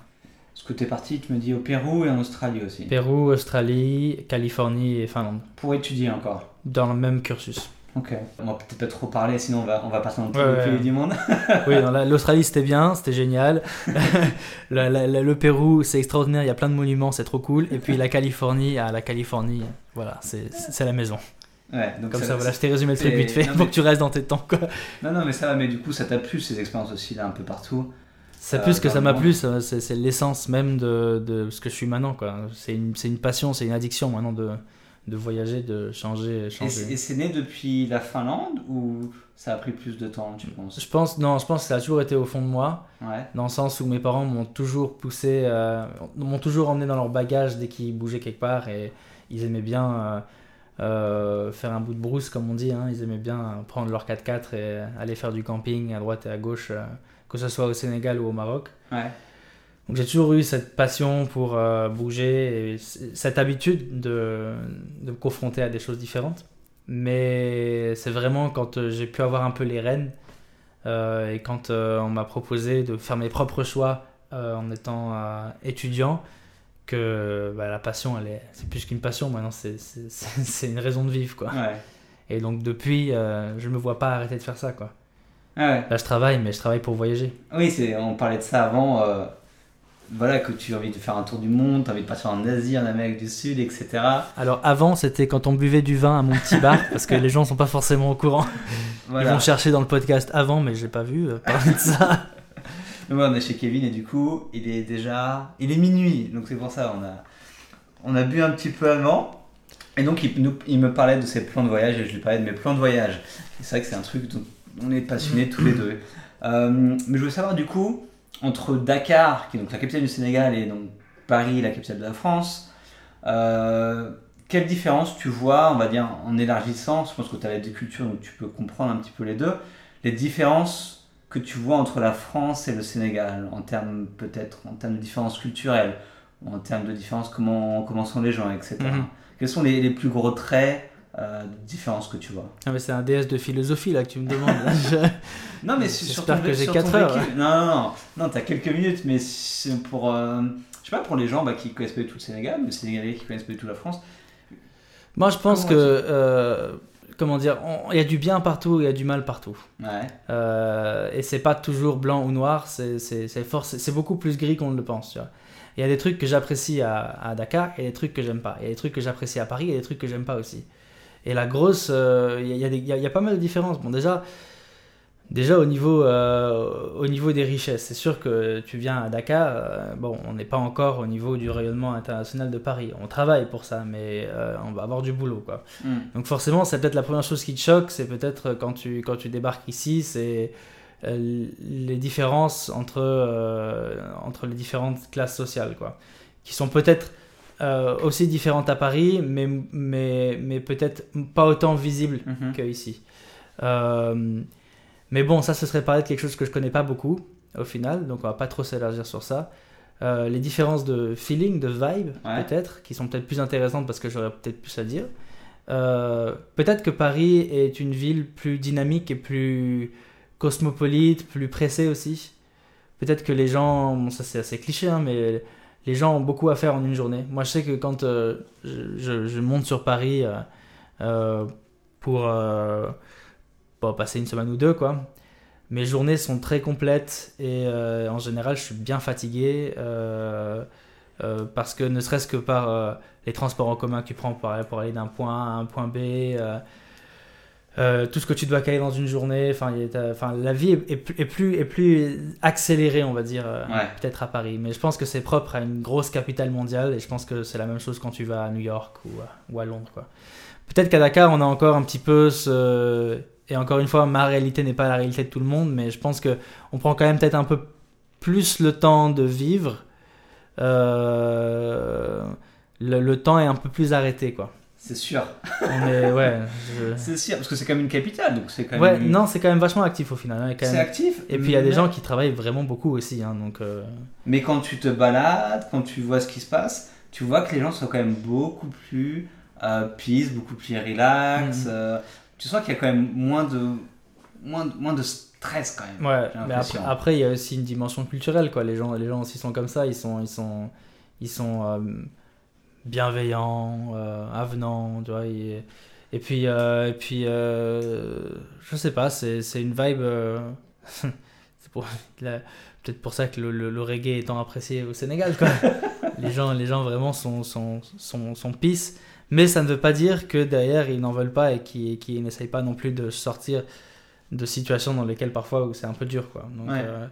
Parce que t'es parti, tu me dis au Pérou et en Australie aussi. Pérou, Australie, Californie et Finlande. Pour étudier encore. Dans le même cursus. Ok. On va peut-être pas trop parler, sinon on va, on va passer dans tous Ouais, les pays ouais. du monde. Oui, l'Australie c'était bien, c'était génial. Le Pérou c'est extraordinaire, il y a plein de monuments, c'est trop cool. Et puis la Californie, à la Californie, voilà, c'est la maison. Ouais, donc Comme ça, ça voilà, je t'ai résumé le truc vite fait non, pour mais- que tu restes dans tes temps. Quoi. Non, non, mais ça va, mais du coup, ça t'a plu ces expériences aussi là un peu partout. Euh, plus que ça m'a monde. plu, ça- c'est l'essence même de, de ce que je suis maintenant. quoi. C'est une, une passion, c'est une addiction maintenant de, de voyager, de changer. Et changer. c'est et c'est né depuis la Finlande ou ça a pris plus de temps, tu penses? Je pense, non, je pense que ça a toujours été au fond de moi, Ouais. dans le sens où mes parents m'ont toujours poussé, euh, m'ont toujours emmené dans leur bagage dès qu'ils bougeaient quelque part et ils aimaient bien euh, euh, faire un bout de brousse, comme on dit. hein. Ils aimaient bien prendre leur 4x4 et aller faire du camping à droite et à gauche, euh, que ce soit au Sénégal ou au Maroc. Ouais. Donc j'ai toujours eu cette passion pour euh, bouger et cette habitude de, de me confronter à des choses différentes. Mais c'est vraiment quand j'ai pu avoir un peu les rênes et quand on m'a proposé de faire mes propres choix en étant étudiant que bah, la passion, elle est, c'est plus qu'une passion maintenant, c'est, c'est, c'est- c'est une raison de vivre. Quoi. Ouais. Et donc depuis, euh, je me vois pas arrêter de faire ça. Quoi. Ah ouais. Là je travaille, mais je travaille pour voyager. Oui, c'est, on parlait de ça avant. euh, voilà, que tu as envie de faire un tour du monde, tu as envie de partir en Asie, en Amérique du Sud, etc. Alors avant, c'était quand on buvait du vin à mon petit bar, parce que les gens sont pas forcément au courant. Ils Voilà. vont chercher dans le podcast avant, mais j'ai pas vu euh, parler de ça. On est chez Kevin et du coup, il est déjà. Il est minuit, donc c'est pour ça, on a, on a bu un petit peu avant. Et donc, il, me parlait de ses plans de voyage et je lui parlais de mes plans de voyage. C'est vrai que c'est un truc dont on est passionnés tous les deux. Euh, mais je voulais savoir du coup, entre Dakar, qui est donc la capitale du Sénégal, et donc Paris, la capitale de la France, euh, quelle différence tu vois, on va dire, en élargissant Je pense que tu as les deux cultures, donc tu peux comprendre un petit peu les deux. Les différences que tu vois entre la France et le Sénégal, en termes peut-être en termes de différences culturelles, en termes de différences comment, comment sont les gens, etc. Mhm. Quels sont les, les plus gros traits euh, de différence que tu vois? Ah, mais c'est un DS de philosophie là que tu me demandes. Je- Non, mais J'espère que j'ai sur quatre ton heures, vécu. Non, non, non, non, t'as quelques minutes, mais c'est pour, euh, je sais pas, pour les gens bah, qui connaissent pas du tout le Sénégal, mais les Sénégalais qui connaissent pas du tout la France. Moi, je pense que, euh, comment dire, il y a du bien partout, il y a du mal partout. Ouais, Euh, et c'est pas toujours blanc ou noir, c'est beaucoup plus gris qu'on ne le pense. tu vois. Il y a des trucs que j'apprécie à, à Dakar et des trucs que j'aime pas. Il y a des trucs que j'apprécie à Paris et des trucs que j'aime pas aussi. Et la grosse, euh, il y, a- y a pas mal de différences. Bon, déjà, Déjà au niveau, euh, au niveau des richesses, c'est sûr que tu viens à Dakar, euh, bon, on n'est pas encore au niveau du rayonnement international de Paris. On travaille pour ça, mais euh, on va avoir du boulot, quoi. Hmm. Donc forcément, c'est peut-être la première chose qui te choque, c'est peut-être quand tu, quand tu débarques ici, c'est les différences entre, entre les différentes classes sociales, quoi. Qui sont peut-être aussi différentes à Paris, mais, mais, mais peut-être pas autant visibles Mhm. qu'ici. Euh, mais bon, ça, ce serait parler de quelque chose que je connais pas beaucoup, au final, donc on va pas trop s'élargir sur ça. Euh, les différences de feeling, de vibe, Ouais. peut-être, qui sont peut-être plus intéressantes parce que j'aurais peut-être plus à dire. Euh, peut-être que Paris est une ville plus dynamique et plus cosmopolite, plus pressée aussi. Peut-être que les gens, bon, ça c'est assez cliché, hein, mais les gens ont beaucoup à faire en une journée. Moi, je sais que quand euh, je, monte sur Paris pour, pour passer une semaine ou deux, quoi, mes journées sont très complètes et euh, en général, je suis bien fatigué euh, euh, parce que ne serait-ce que par les transports en commun que tu prends pour, aller- pour aller d'un point A à un point B. euh, tout ce que tu dois caler dans une journée, enfin, la vie est, est plus, est, plus, est plus accélérée, on va dire, euh, Ouais. peut-être à Paris. Mais je pense que c'est propre à une grosse capitale mondiale et je pense que c'est la même chose quand tu vas à New York ou, à- ou à Londres. quoi. Peut-être qu'à Dakar, on a encore un petit peu ce. Et encore une fois, ma réalité n'est pas la réalité de tout le monde, mais je pense que on prend quand même peut-être un peu plus le temps de vivre. Euh, Le, le temps est un peu plus arrêté, quoi. C'est sûr. Ouais. je- C'est sûr, parce que c'est comme une capitale, donc c'est quand Ouais, même. non, c'est quand même vachement actif au final. hein, quand C'est même- actif. Et puis il y a des gens qui travaillent vraiment beaucoup aussi, hein, donc. euh, Mais quand tu te balades, quand tu vois ce qui se passe, tu vois que les gens sont quand même beaucoup plus euh, peace, beaucoup plus relax. Mhm. euh, tu sens qu'il y a quand même moins de, moins, de- moins de stress quand même. Ouais, mais après, il y a aussi une dimension culturelle, quoi. Les gens, les gens aussi sont comme ça, ils sont, ils sont, ils sont euh, bienveillants, euh, avenants, tu vois. Et, et puis, euh, et puis euh, je sais pas, c'est une vibe. euh, c'est pour- peut-être pour ça que le, le, le reggae est tant apprécié au Sénégal, quoi. les gens, les gens vraiment sont, sont, sont, sont peace. Mais ça ne veut pas dire que derrière ils n'en veulent pas et qu'ils n'essayent pas non plus de sortir de situations dans lesquelles parfois c'est un peu dur quoi. Donc, Ouais. euh,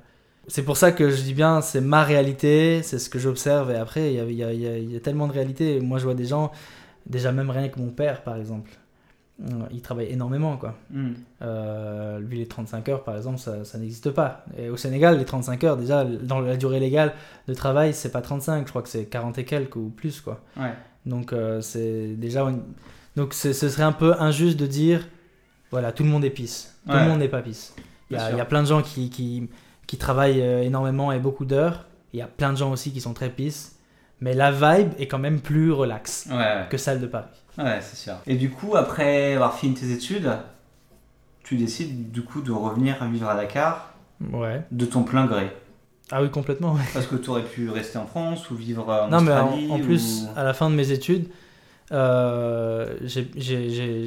c'est pour ça que je dis bien c'est ma réalité, c'est ce que j'observe et après il y y, y y a tellement de réalités. Moi je vois des gens, déjà même rien que mon père par exemple, euh, il travaille énormément quoi. Mhm. Euh, lui les 35 heures par exemple ça, ça n'existe pas. Et au Sénégal les 35 heures déjà dans la durée légale de travail c'est pas 35, je crois que c'est 40 et quelques ou plus quoi. Ouais. Donc euh, c'est déjà une- donc ce serait un peu injuste de dire voilà tout le monde est pisse. Tout Ouais. le monde n'est pas pisse. Il y, a, il y a plein de gens qui, qui, qui travaillent euh, énormément et beaucoup d'heures. Il y a plein de gens aussi qui sont très pisses. Mais la vibe est quand même plus relax ouais. que celle de Paris. Ouais, c'est sûr. Et du coup, après avoir fini tes études, tu décides du coup de revenir vivre à Dakar Ouais. de ton plein gré. Ah oui complètement. ouais. Parce que tu aurais pu rester en France ou vivre en non mais Australie. en, en plus ou- à la fin de mes études euh,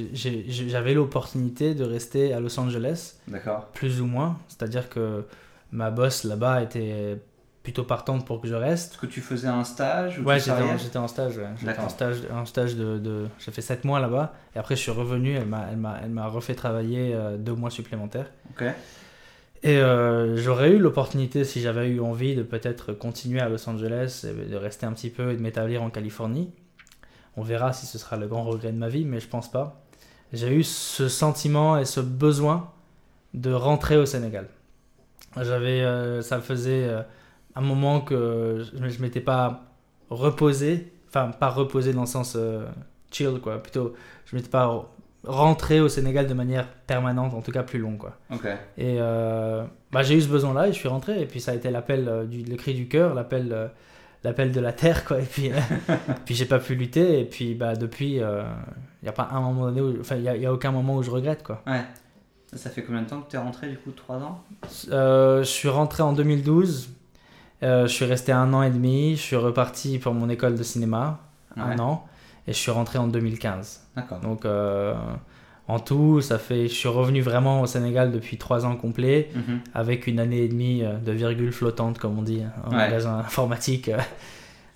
j'avais l'opportunité de rester à Los Angeles D'accord. plus ou moins. C'est-à-dire que ma boss là-bas était plutôt partante pour que je reste. Est-ce que tu faisais un stage ou Ouais, j'étais en, en stage. ouais. J'étais en stage, un stage de, de- j'ai fait 7 mois là-bas et après je suis revenu. M'a, elle m'a refait travailler euh, deux mois supplémentaires. Ok. Et euh, j'aurais eu l'opportunité, si j'avais eu envie, de peut-être continuer à Los Angeles, de rester un petit peu et de m'établir en Californie. On verra si ce sera le grand regret de ma vie, mais je pense pas. J'ai eu ce sentiment et ce besoin de rentrer au Sénégal. J'avais, euh, ça faisait euh, un moment que je, je m'étais pas reposé, enfin pas reposé dans le sens chill quoi, plutôt je m'étais pas rentré au Sénégal de manière permanente, en tout cas plus longue quoi. Et euh, bah, j'ai eu ce besoin-là et je suis rentré. Et puis ça a été l'appel, euh, du, le cri du cœur, l'appel, euh, l'appel de la terre, quoi. Et puis, puis j'ai pas pu lutter. Et puis bah, depuis, il n'y a pas un moment donné, où- enfin il y a, y a aucun moment où je regrette, quoi. Ouais. Ça, fait combien de temps que tu es rentré du coup 3 ans? Je suis rentré en 2012. Euh, je suis resté un an et demi. Je suis reparti pour mon école de cinéma, un an. Et je suis rentré en 2015. D'accord. Donc euh, en tout, ça fait, je suis revenu vraiment au Sénégal depuis trois ans complets. Mhm. avec une année et demie euh, de virgule flottante, comme on dit, en Ouais. magasin informatique,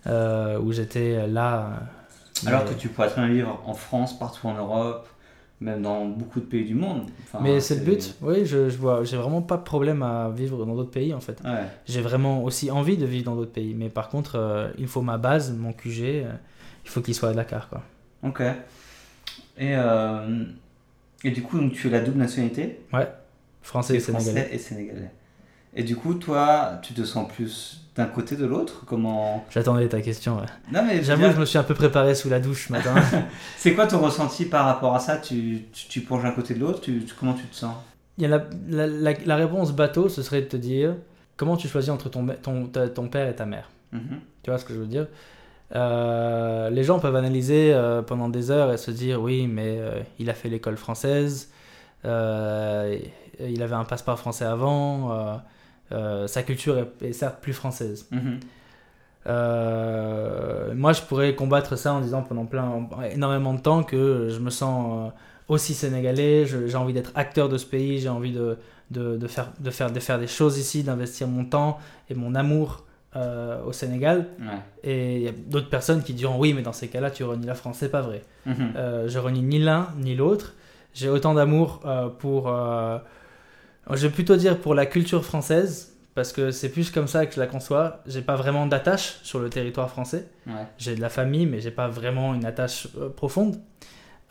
euh, où j'étais là. Alors mais- que tu pourrais très bien vivre en France, partout en Europe, même dans beaucoup de pays du monde. Enfin, Mais c'est le but. Oui, je, je vois. J'ai vraiment pas de problème à vivre dans d'autres pays en fait. Ouais. J'ai vraiment aussi envie de vivre dans d'autres pays. Mais par contre, euh, il faut ma base, mon QG. euh, il faut qu'il soit à Dakar quoi. Ok. Et, euh, et du coup, donc, tu as la double nationalité? Français tu et sénégalais. français et sénégalais. Et du coup, toi, tu te sens plus d'un côté de l'autre? Comment? J'attendais ta question. ouais. Non, mais J'avoue, bien, je me suis un peu préparé sous la douche ce matin. c'est quoi ton ressenti par rapport à ça? Tu, tu, tu plonges d'un côté de l'autre? Tu, tu- Comment tu te sens? Il y a la, la, la- la réponse bateau, ce serait de te dire comment tu choisis entre ton, ton, ta- ton père et ta mère? Mhm. Tu vois ce que je veux dire? Les gens peuvent analyser euh, pendant des heures et se dire oui, mais euh, il a fait l'école française, euh, il avait un passeport français avant, euh, euh, sa culture est, est certes plus française. Mhm. Euh, moi, je pourrais combattre ça en disant pendant plein, énormément de temps que je me sens euh, aussi sénégalais, j'ai envie d'être acteur de ce pays, j'ai envie de, de, de faire, de, faire, de faire des choses ici, d'investir mon temps et mon amour euh, au Sénégal. Ouais. Et il y a d'autres personnes qui diront oui, mais dans ces cas-là, tu renies la France. C'est pas vrai. Mhm. Euh, je renie ni l'un ni l'autre. J'ai autant d'amour euh, pour. je vais plutôt dire pour la culture française, parce que c'est plus comme ça que je la conçois. J'ai pas vraiment d'attache sur le territoire français. Ouais. J'ai de la famille, mais j'ai pas vraiment une attache profonde.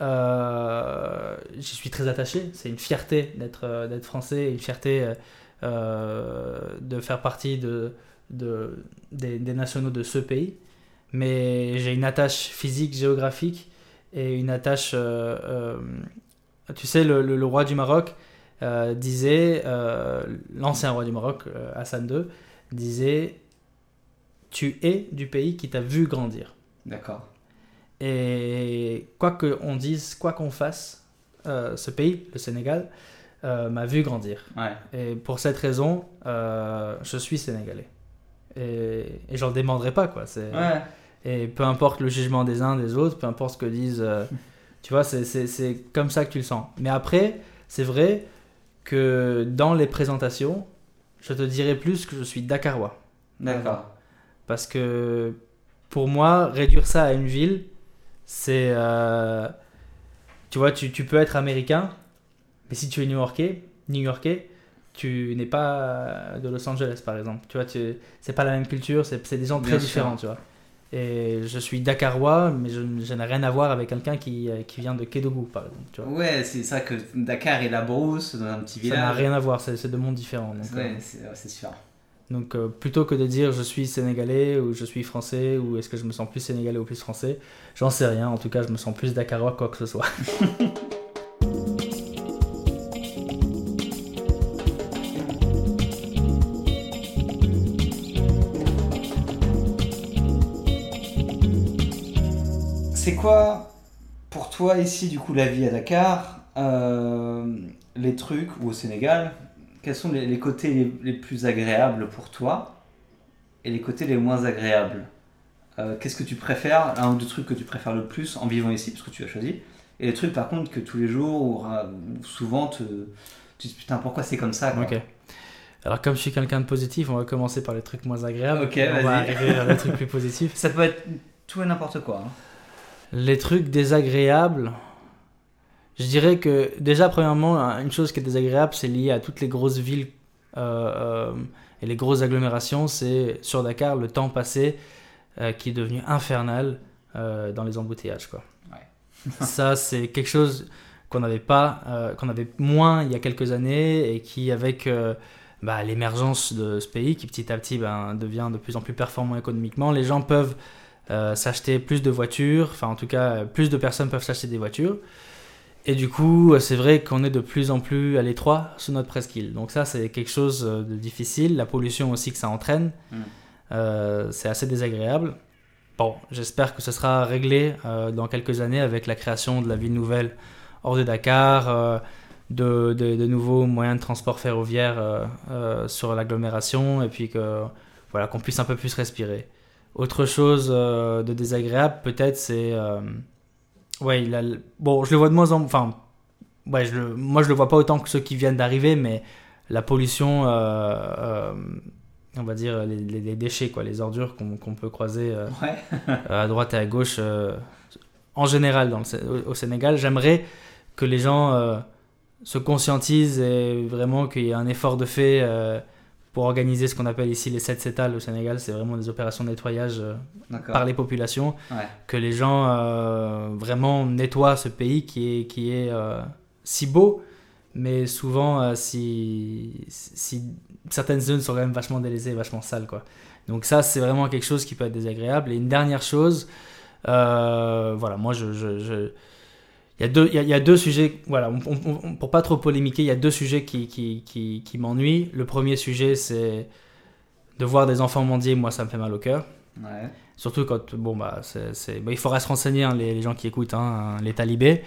J'y suis très attaché. C'est une fierté d'être d'être français, une fierté de faire partie de, de, des, des nationaux de ce pays. Mais j'ai une attache physique, géographique et une attache. euh, euh, tu sais, le, le- le roi du Maroc euh, disait, l'ancien roi du Maroc, Hassan II, disait Tu es du pays qui t'a vu grandir. D'accord. Et quoi qu'on dise, quoi qu'on fasse, ce pays, le Sénégal, m'a vu grandir. Ouais. Et pour cette raison, je suis sénégalais. Et, et j'en démordrai pas, quoi. C'est, Ouais. Et peu importe le jugement des uns, des autres, peu importe ce que disent. euh, tu vois, c'est comme ça que tu le sens. Mais après, c'est vrai que dans les présentations, je te dirais plus que je suis dakarois. D'accord. Parce que pour moi, réduire ça à une ville, c'est. euh, tu vois, tu, tu peux être américain, mais si tu es new-yorkais, new-yorkais, tu n'es pas de Los Angeles, par exemple. Tu vois, tu, c'est pas la même culture, c'est, c'est des gens très Bien sûr. différents, tu vois. Et je suis dakarois, mais je, je n'ai rien à voir avec quelqu'un qui, euh, qui vient de Kédougou, par exemple. Tu vois. Ouais, c'est ça que Dakar et la brousse dans un petit Ça n'a village. rien à voir, c'est, c'est deux mondes différents. Donc, Ouais, euh, c'est sûr. Donc euh, plutôt que de dire je suis sénégalais ou je suis français ou est-ce que je me sens plus sénégalais ou plus français, j'en sais rien. En tout cas, je me sens plus dakarois quoi que ce soit. quoi pour toi ici du coup la vie à Dakar euh, Les trucs ou au Sénégal Quels sont les, les côtés les, les plus agréables pour toi et les côtés les moins agréables Euh, Qu'est-ce que tu préfères Un ou deux trucs que tu préfères le plus en vivant ici parce que tu as choisi et les trucs par contre que tous les jours ou, ou souvent te, tu te dis putain pourquoi c'est comme ça quoi. ok. Alors comme je suis quelqu'un de positif, on va commencer par les trucs moins agréables. Ok, on va arriver vers les trucs plus positifs. Ça peut être tout et n'importe quoi. hein. Les trucs désagréables, je dirais que déjà premièrement, une chose qui est désagréable, c'est lié à toutes les grosses villes euh, euh, et les grosses agglomérations. C'est sur Dakar le temps passé euh, qui est devenu infernal dans les embouteillages. Quoi. Ça, c'est quelque chose qu'on n'avait pas, qu'on avait moins il y a quelques années et qui, avec bah, l'émergence de ce pays qui petit à petit ben, devient de plus en plus performant économiquement, les gens peuvent euh, s'acheter plus de voitures, enfin en tout cas euh, plus de personnes peuvent s'acheter des voitures. Et du coup, euh, c'est vrai qu'on est de plus en plus à l'étroit sous notre presqu'île. Donc ça, c'est quelque chose de difficile. La pollution aussi que ça entraîne, Mm. euh, c'est assez désagréable. Bon, j'espère que ce sera réglé euh, dans quelques années avec la création de la ville nouvelle hors de Dakar, euh, de, de- de nouveaux moyens de transport ferroviaire sur l'agglomération, et puis que voilà qu'on puisse un peu plus respirer. Autre chose euh, de désagréable, peut-être, c'est euh, ouais, il a bon, je le vois de moins en enfin, ouais, je le- moi je le vois pas autant que ceux qui viennent d'arriver, mais la pollution, euh, euh, on va dire les, déchets, quoi, les ordures qu'on peut croiser Ouais. à droite et à gauche, en général dans le Sé- au, Sénégal. J'aimerais que les gens se conscientisent et vraiment qu'il y ait un effort de fait pour organiser ce qu'on appelle ici les 7 cétales au Sénégal. C'est vraiment des opérations de nettoyage euh, par les populations. Ouais. Que les gens euh, vraiment nettoient ce pays qui est, qui est euh, si beau, mais souvent euh, si, si certaines zones sont quand même vachement délaissées, vachement sales. Quoi. Donc ça, c'est vraiment quelque chose qui peut être désagréable. Et une dernière chose, voilà, moi, je... je, je- il y, a deux, il, y a, il y a deux sujets, voilà, on- pour pas trop polémiquer, il y a deux sujets qui, qui, qui, qui m'ennuient. Le premier sujet, c'est de voir des enfants mendier, moi ça me fait mal au cœur. Ouais. Surtout quand, bon, bah, c'est, bah, il faudra se renseigner, hein, les, les gens qui écoutent, hein, les talibés.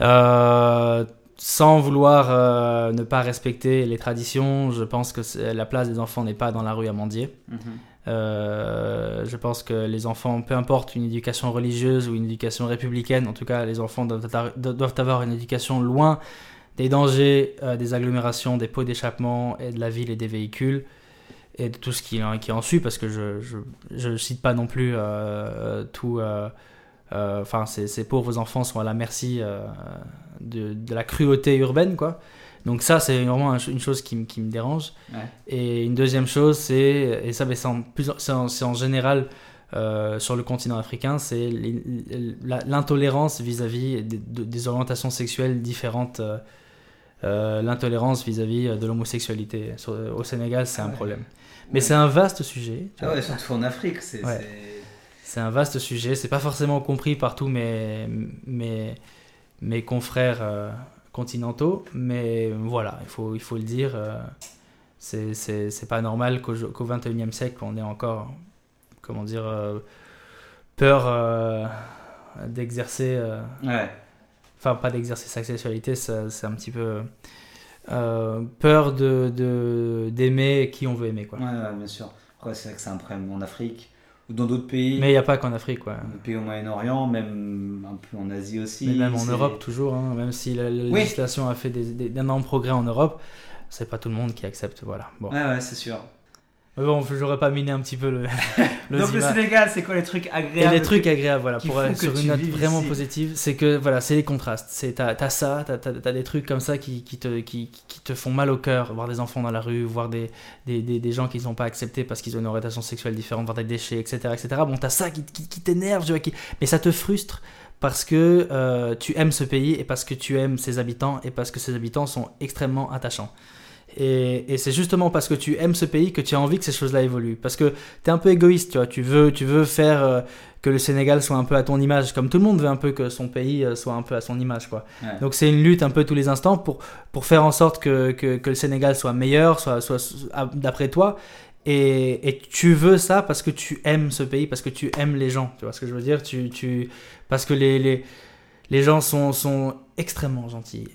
Euh, sans vouloir euh, ne pas respecter les traditions, je pense que la place des enfants n'est pas dans la rue à mendier. Mhm. Euh, je pense que les enfants, peu importe une éducation religieuse ou une éducation républicaine, en tout cas, les enfants doivent, avoir- une éducation loin des dangers, euh, des agglomérations, des pots d'échappement et de la ville et des véhicules et de tout ce qui, en- suit, parce que je je cite pas non plus euh, tout. euh, Enfin, ces, pauvres enfants sont à la merci de, de la cruauté urbaine, quoi. Donc ça, c'est vraiment un- une chose qui, me- qui me dérange. Ouais. Et une deuxième chose, c'est, et ça c'est en, général euh, sur le continent africain, c'est l'intolérance vis-à-vis des, de- des orientations sexuelles différentes. euh, euh, l'intolérance vis-à-vis de l'homosexualité. Sur- Au Sénégal, c'est Ah un ouais. problème. Mais Ouais. c'est un vaste sujet. Ah ouais, surtout en Afrique, c'est. Ouais. c'est- un vaste sujet. C'est pas forcément compris par tous mes, mes, mes confrères continentaux, mais voilà, il faut, il faut le dire. euh, c'est- pas normal qu'au qu'au 21e siècle, on ait encore, comment dire, euh, peur euh, d'exercer. euh, Ouais. enfin pas d'exercer sa sexualité, c'est un petit peu peur de de- d'aimer qui on veut aimer quoi. Ouais, ouais, bien sûr. C'est vrai que c'est un problème en Afrique ou dans d'autres pays. Mais il n'y a pas qu'en Afrique quoi. Dans pays au Moyen-Orient, même un peu en Asie aussi. Mais même en Europe toujours, hein, même si la, la Oui. législation a fait d'énormes progrès en Europe, c'est pas tout le monde qui accepte voilà. Bon. Ouais, ouais, c'est sûr. Mais bon, j'aurais pas miné un petit peu le, le Donc le Zima. Sénégal, c'est quoi les trucs Et agréables les trucs agréables, voilà, pour que sur une note vraiment ici. positive, c'est que voilà, c'est les contrastes. C'est t'as, t'as ça, t'as, t'as des trucs comme ça qui, qui te qui, qui te font mal au cœur, voir des enfants dans la rue, voir des des, des, des gens qui ne sont pas acceptés parce qu'ils ont une orientation sexuelle différente, voir des déchets, etc., etc. Bon, t'as ça qui, qui, qui t'énerve, tu vois, qui... mais ça te frustre parce que euh, tu aimes ce pays et parce que tu aimes ses habitants et parce que ses habitants sont extrêmement attachants. Et, et c'est justement parce que tu aimes ce pays que tu as envie que ces choses-là évoluent. Parce que tu es un peu égoïste, tu vois. Tu veux, tu veux faire euh, que le Sénégal soit un peu à ton image, comme tout le monde veut un peu que son pays euh, soit un peu à son image, quoi. Ouais. Donc c'est une lutte un peu tous les instants pour, pour faire en sorte que, que, que le Sénégal soit meilleur, soit, d'après toi. Et, et tu veux ça parce que tu aimes ce pays, parce que tu aimes les gens. Tu vois ce que je veux dire? Tu, tu, Parce que les, les, les gens sont, sont extrêmement gentils.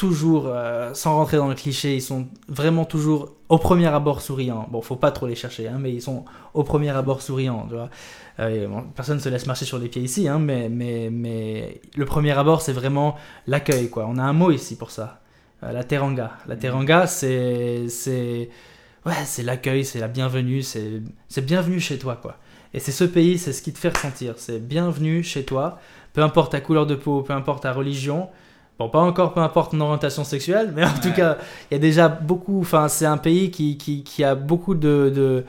Toujours, euh, sans rentrer dans le cliché, ils sont vraiment toujours au premier abord souriants. Bon, faut pas trop les chercher, hein, mais ils sont au premier abord souriants. Tu vois Euh, bon, personne ne se laisse marcher sur les pieds ici, hein, mais, mais, mais le premier abord, c'est vraiment l'accueil. quoi. On a un mot ici pour ça. Euh, la teranga. La teranga, c'est c'est ouais, c'est l'accueil, c'est la bienvenue, c'est c'est bienvenue chez toi quoi. Et c'est ce pays, c'est ce qui te fait ressentir. C'est bienvenue chez toi, peu importe ta couleur de peau, peu importe ta religion. Bon, pas encore, peu importe ton orientation sexuelle, mais en tout cas, il y a déjà beaucoup. Enfin, c'est un pays qui, qui, qui a beaucoup de, de-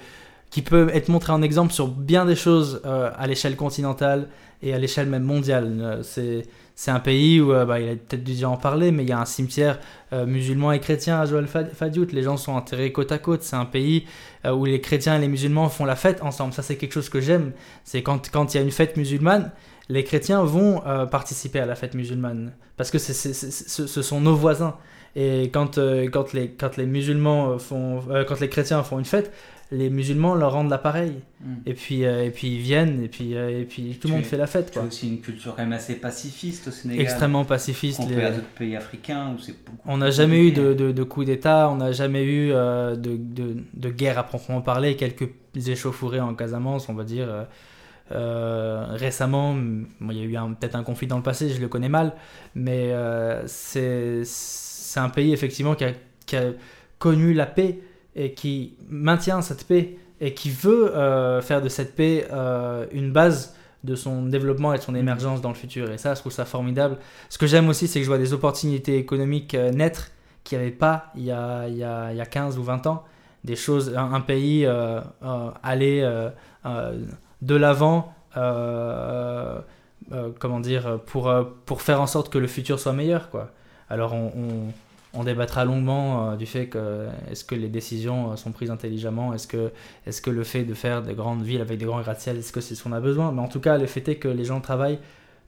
qui peut être montré en exemple sur bien des choses euh, à l'échelle continentale et à l'échelle même mondiale. Euh, C'est un pays où, euh, bah, il a peut-être dû déjà en parler, mais il y a un cimetière euh, musulman et chrétien à Joël Fa- Fadiout. Les gens sont enterrés côte à côte. C'est un pays où les chrétiens et les musulmans font la fête ensemble. Ça, c'est quelque chose que j'aime. C'est quand quand il y a une fête musulmane, les chrétiens vont euh, participer à la fête musulmane parce que c'est- c'est- c'est- ce ce sont nos voisins. Et quand, euh, quand, les, quand les musulmans euh, font, euh, quand les chrétiens font une fête, les musulmans leur rendent l'appareil. Mm. Et puis, euh, et puis ils viennent, et puis, euh, et puis tout le monde es- fait la fête. Quoi. aussi une culture quand même assez pacifiste au Sénégal. Extrêmement pacifiste. Les- à d'autres pays africains où c'est beaucoup. On n'a jamais eu de, de, de coup d'État, on n'a jamais eu euh, de, de, de guerre à proprement parler, quelques échauffourées en Casamance, on va dire. Euh, récemment, bon, il y a eu peut-être un conflit dans le passé, je le connais mal, mais euh, c'est un pays effectivement qui a, qui a connu la paix et qui maintient cette paix et qui veut euh, faire de cette paix euh, une base de son développement et de son Mm. émergence dans le futur. Et ça, je trouve ça formidable. Ce que j'aime aussi, c'est que je vois des opportunités économiques naître qu'il n'y avait pas il y, a, il, y a, il y a 15 ou 20 ans. Des choses, un, un pays aller de l'avant, euh, euh, comment dire, pour, euh, pour faire en sorte que le futur soit meilleur. Quoi. Alors on, on, on débattra longuement du fait que est-ce que les décisions sont prises intelligemment, est-ce que, est que le fait de faire des grandes villes avec des grands gratte-ciel, est-ce que c'est ce qu'on a besoin? Mais en tout cas, le fait est que les gens travaillent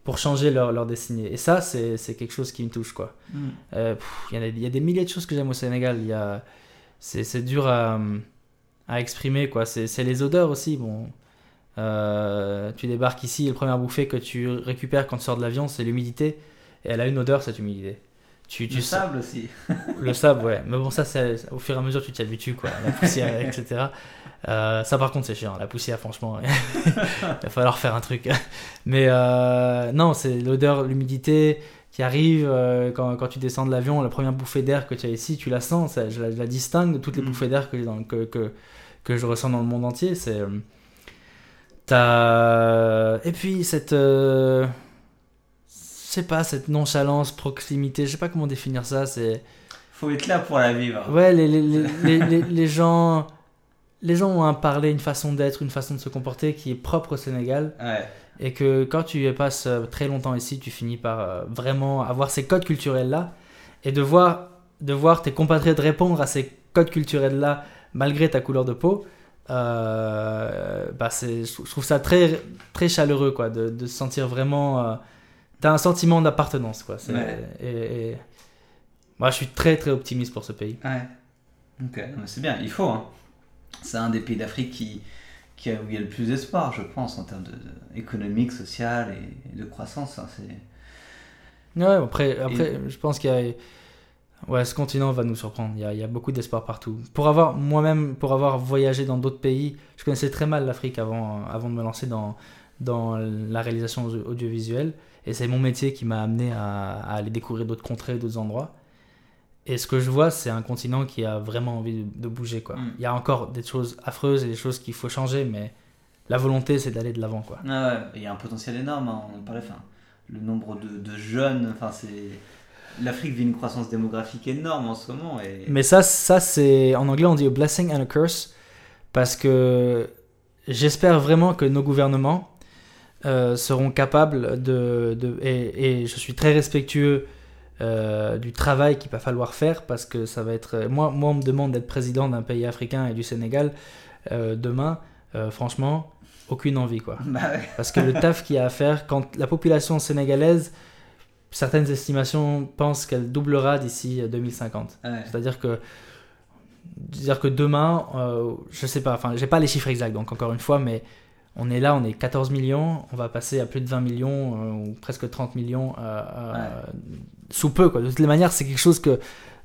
pour changer leur, leur destinée. Et ça, c'est quelque chose qui me touche. quoi. Mm. Euh, Il y, a des- il y a des milliers de choses que j'aime au Sénégal. C'est dur à, à exprimer. quoi. C'est c'est les odeurs aussi. Bon. Euh, tu débarques ici, et le premier bouffée que tu récupères quand tu sors de l'avion, c'est l'humidité. Et elle a une odeur, cette humidité. Tu, tu sens- sable aussi. le sable, ouais. Mais bon, ça, c'est au fur et à mesure, tu t'y habitues, quoi. La poussière, etc. Euh, ça, par contre, c'est chiant. La poussière, franchement, il va falloir faire un truc. Mais euh, non, c'est l'odeur, l'humidité qui arrive euh, quand, quand tu descends de l'avion. La première bouffée d'air que tu as ici, tu la sens. ça- je, la, je la distingue de toutes les Mm. bouffées d'air que, j'ai dans- que, que, que je ressens dans le monde entier. C'est. Euh, T'as. Et puis, cette. euh, Je sais pas, cette nonchalance, proximité, je sais pas comment définir ça. C'est. Faut être là pour la vivre. Ouais, les, les, les, les, gens, les gens ont un parler, une façon d'être, une façon de se comporter qui est propre au Sénégal. Ouais. Et que quand tu passes euh, très longtemps ici, tu finis par euh, vraiment avoir ces codes culturels-là. Et de voir, de voir tes compatriotes répondre à ces codes culturels-là malgré ta couleur de peau, euh, bah c'est, je trouve ça très, très chaleureux, quoi, de, de se sentir vraiment. euh, T'as un sentiment d'appartenance, quoi. Ouais. et, et- moi, je suis très, très optimiste pour ce pays. Ouais. Ok, c'est bien, il faut. Hein. C'est un des pays d'Afrique qui, qui a, où il y a le plus d'espoir, je pense, en termes de, de- économique, social et, et de croissance. hein. C'est... Ouais, après, après je pense qu'il y a. Ouais, ce continent va nous surprendre. Il y a, il y a beaucoup d'espoir partout. Pour avoir, moi-même, pour avoir voyagé dans d'autres pays, je connaissais très mal l'Afrique avant, avant de me lancer dans, dans la réalisation audio- audiovisuelle. Et c'est mon métier qui m'a amené à, à aller découvrir d'autres contrées, d'autres endroits. Et ce que je vois, c'est un continent qui a vraiment envie de, de bouger. Quoi. Mm. Il y a encore des choses affreuses et des choses qu'il faut changer, mais la volonté, c'est d'aller de l'avant. Quoi. Ah ouais, il y a un potentiel énorme, hein, on en parlait, enfin, le nombre de, de jeunes, enfin c'est... L'Afrique vit une croissance démographique énorme en ce moment et... Mais ça, ça c'est en anglais on dit a blessing and a curse parce que j'espère vraiment que nos gouvernements euh, seront capables de, de et, et je suis très respectueux euh, du travail qu'il va falloir faire parce que ça va être moi moi on me demande d'être président d'un pays africain et du Sénégal euh, demain franchement aucune envie quoi Bah ouais. parce que le taf qu'il y a à faire, quand la population sénégalaise, certaines estimations pensent qu'elle doublera d'ici 2050. Ouais. C'est-à-dire que, dire que demain, euh, je sais pas, enfin, j'ai pas les chiffres exacts, donc encore une fois, mais on est là, on est 14 millions, on va passer à plus de 20 millions euh, ou presque 30 millions euh, euh, sous peu, quoi. De toutes les manières, c'est quelque chose que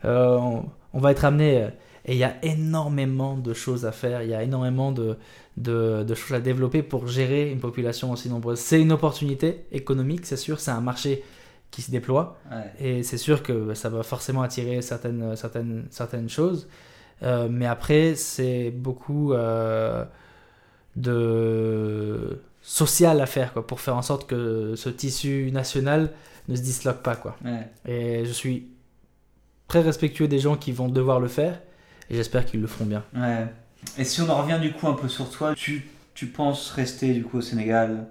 euh, on, on va être amené. euh, et il y a énormément de choses à faire, il y a énormément de, de, de choses à développer pour gérer une population aussi nombreuse. C'est une opportunité économique, c'est sûr, c'est un marché qui se déploie. Ouais. Et c'est sûr que ça va forcément attirer certaines, certaines, certaines choses. Euh, mais après, c'est beaucoup euh, de social à faire quoi, pour faire en sorte que ce tissu national ne se disloque pas. Quoi. Ouais. Et je suis très respectueux des gens qui vont devoir le faire. Et j'espère qu'ils le feront bien. Ouais. Et si on en revient du coup un peu sur toi, tu, tu penses rester du coup au Sénégal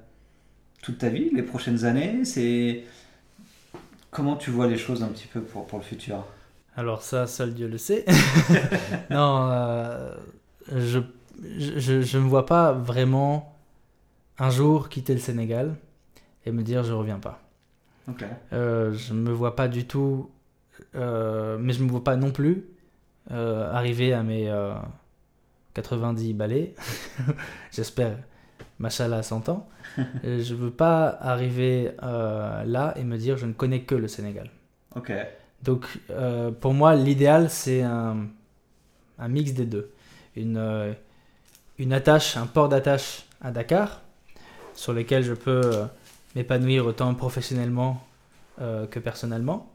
toute ta vie, les prochaines années? C'est comment tu vois les choses un petit peu pour, pour le futur? Alors ça, seul Dieu le sait. non, euh, je, je, je me vois pas vraiment un jour quitter le Sénégal et me dire je reviens pas. Ok. Euh, je me vois pas du tout, euh, mais je me vois pas non plus euh, arriver à mes euh, 90 balais. J'espère, machallah, à 100 ans. Euh, je veux pas arriver euh, là et me dire je ne connais que le Sénégal. Ok. Donc, euh, pour moi, l'idéal, c'est un, un mix des deux. Une, euh, une attache, un port d'attache à Dakar, sur lequel je peux m'épanouir autant professionnellement que personnellement.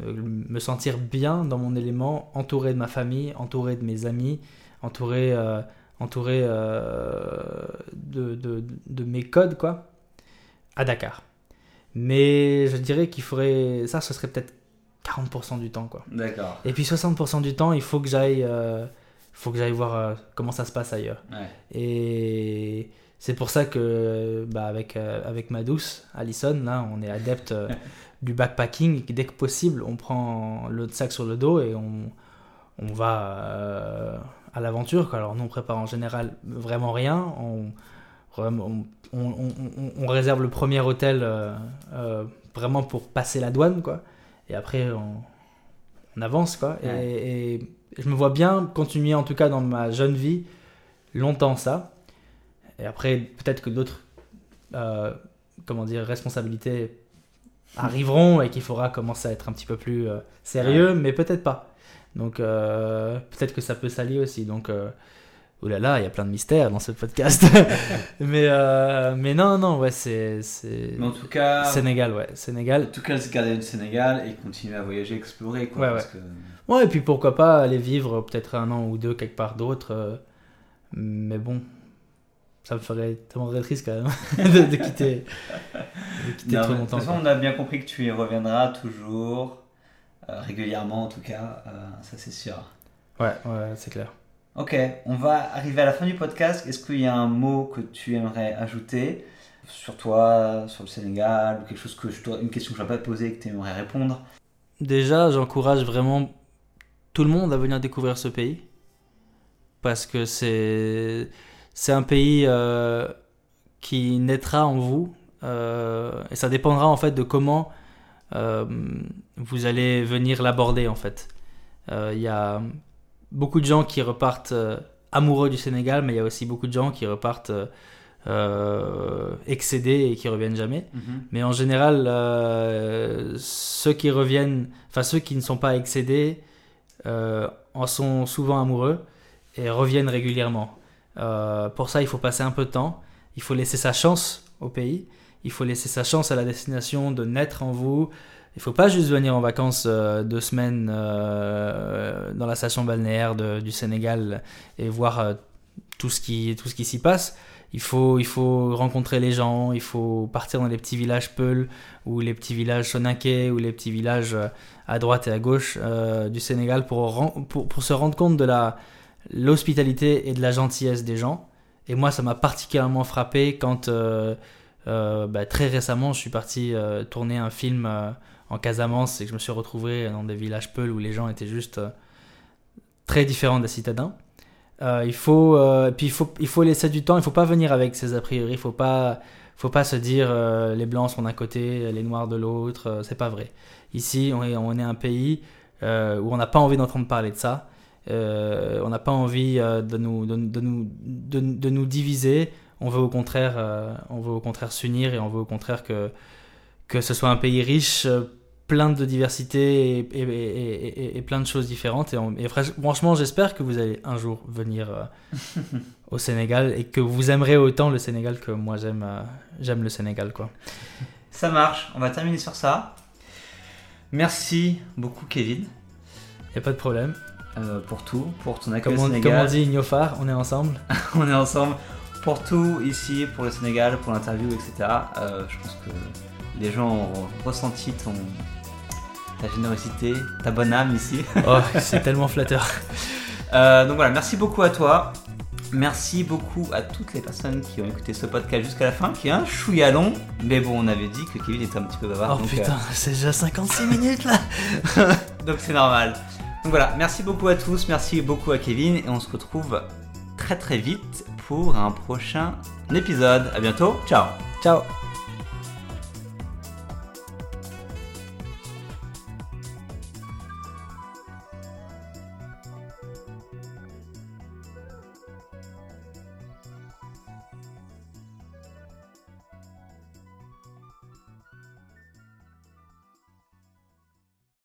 Me sentir bien dans mon élément, entouré de ma famille, entouré de mes amis, entouré, entouré euh, de, de, de mes codes, quoi. à Dakar. Mais je dirais qu'il faudrait. Ça, ce serait peut-être 40% du temps, quoi. D'accord. Et puis 60% du temps, il faut que j'aille. euh, faut que j'aille voir euh, comment ça se passe ailleurs. Ouais. Et c'est pour ça que bah, avec, euh, avec ma douce, Alison, là, on est adepte euh, du backpacking. Et dès que possible, on prend le sac sur le dos et on, on va euh, à l'aventure. Alors nous, on prépare en général vraiment rien. On, vraiment, on, on- on- on réserve le premier hôtel euh, euh, vraiment pour passer la douane, quoi. Et après, on, avance, quoi. Et- Ouais. Et, je me vois bien continuer, en tout cas dans ma jeune vie, longtemps ça. Et après, peut-être que d'autres, euh, comment dire, responsabilités arriveront et qu'il faudra commencer à être un petit peu plus sérieux, mais peut-être pas. Donc, euh, peut-être que ça peut s'allier aussi. Donc, euh, oulala, il y a plein de mystères dans ce podcast. mais, euh, mais non, non, ouais, c'est. c'est- en tout cas, Sénégal, ouais, en Sénégal. tout cas, se garder du Sénégal et continuer à voyager, explorer, quoi. Ouais, parce que- Ouais, et puis pourquoi pas aller vivre peut-être un an ou deux quelque part d'autre. euh, mais bon, ça me ferait tellement triste quand même de, de quitter, de quitter Non, trop mais de longtemps. toute façon, quoi. on a bien compris que tu y reviendras toujours, régulièrement en tout cas, euh, ça c'est sûr. Ouais, ouais, c'est clair. Ok, on va arriver à la fin du podcast. Est-ce qu'il y a un mot que tu aimerais ajouter sur toi, sur le Sénégal, ou quelque chose que je dois, une question que je n'ai pas posée et que tu aimerais répondre? Déjà, j'encourage vraiment tout le monde à venir découvrir ce pays. Parce que c'est, c'est un pays euh, qui naîtra en vous. euh, et ça dépendra en fait de comment euh, vous allez venir l'aborder en fait. Euh, Il y a beaucoup de gens qui repartent euh, amoureux du Sénégal, mais il y a aussi beaucoup de gens qui repartent euh, euh, excédés et qui reviennent jamais. Mais en général, euh, ceux qui reviennent, enfin ceux qui ne sont pas excédés, euh, en sont souvent amoureux et reviennent régulièrement. Euh, pour ça, il faut passer un peu de temps. Il faut laisser sa chance au pays. Il faut laisser sa chance à la destination de naître en vous. Il faut pas juste venir en vacances euh, deux semaines euh, dans la station balnéaire du Sénégal et voir euh, tout ce qui, qui s'y passe. Il faut, il faut rencontrer les gens, il faut partir dans les petits villages Peul ou les petits villages Soninké ou les petits villages à droite et à gauche du Sénégal pour, pour, pour se rendre compte de l'hospitalité et de la gentillesse des gens. Et moi, ça m'a particulièrement frappé quand bah, très récemment, je suis parti euh, tourner un film euh, en Casamance et je me suis retrouvé dans des villages Peul où les gens étaient juste euh, très différents des citadins. Euh, il faut, euh, puis il faut, il faut laisser du temps. Il faut pas venir avec ses a priori. Il faut pas, faut pas se dire euh, les blancs sont d'un côté, les noirs de l'autre. euh, c'est pas vrai. Ici, on est, un pays euh, où on n'a pas envie d'entendre parler de ça. Euh, on n'a pas envie euh, de, nous, de, nous, de nous diviser. On veut au contraire, euh, on veut au contraire s'unir et on veut au contraire que, que ce soit un pays riche, euh, plein de diversité et, et, et- et- et plein de choses différentes. Et, on- franchement, j'espère que vous allez un jour venir euh, au Sénégal et que vous aimerez autant le Sénégal que moi j'aime euh, j'aime le Sénégal. quoi. Ça marche, on va terminer sur ça. Merci beaucoup Kevin Y a pas de problème. euh, pour tout, pour ton accueil Comme au on, comme Sénégal. on dit Ignofar, on est ensemble. on est ensemble pour tout ici, pour le Sénégal, pour l'interview, etc. Euh, je pense que les gens ont ressenti ton, ta générosité, ta bonne âme ici. Oh, c'est tellement flatteur. Euh, donc voilà, merci beaucoup à toi. Merci beaucoup à toutes les personnes qui ont écouté ce podcast jusqu'à la fin, qui est un chouïa long, mais bon, on avait dit que Kevin était un petit peu bavard. Oh donc, putain, c'est déjà 56 minutes là. euh, donc c'est normal. Donc voilà, merci beaucoup à tous, merci beaucoup à Kevin, et on se retrouve très très vite pour un prochain épisode. À bientôt, ciao Ciao.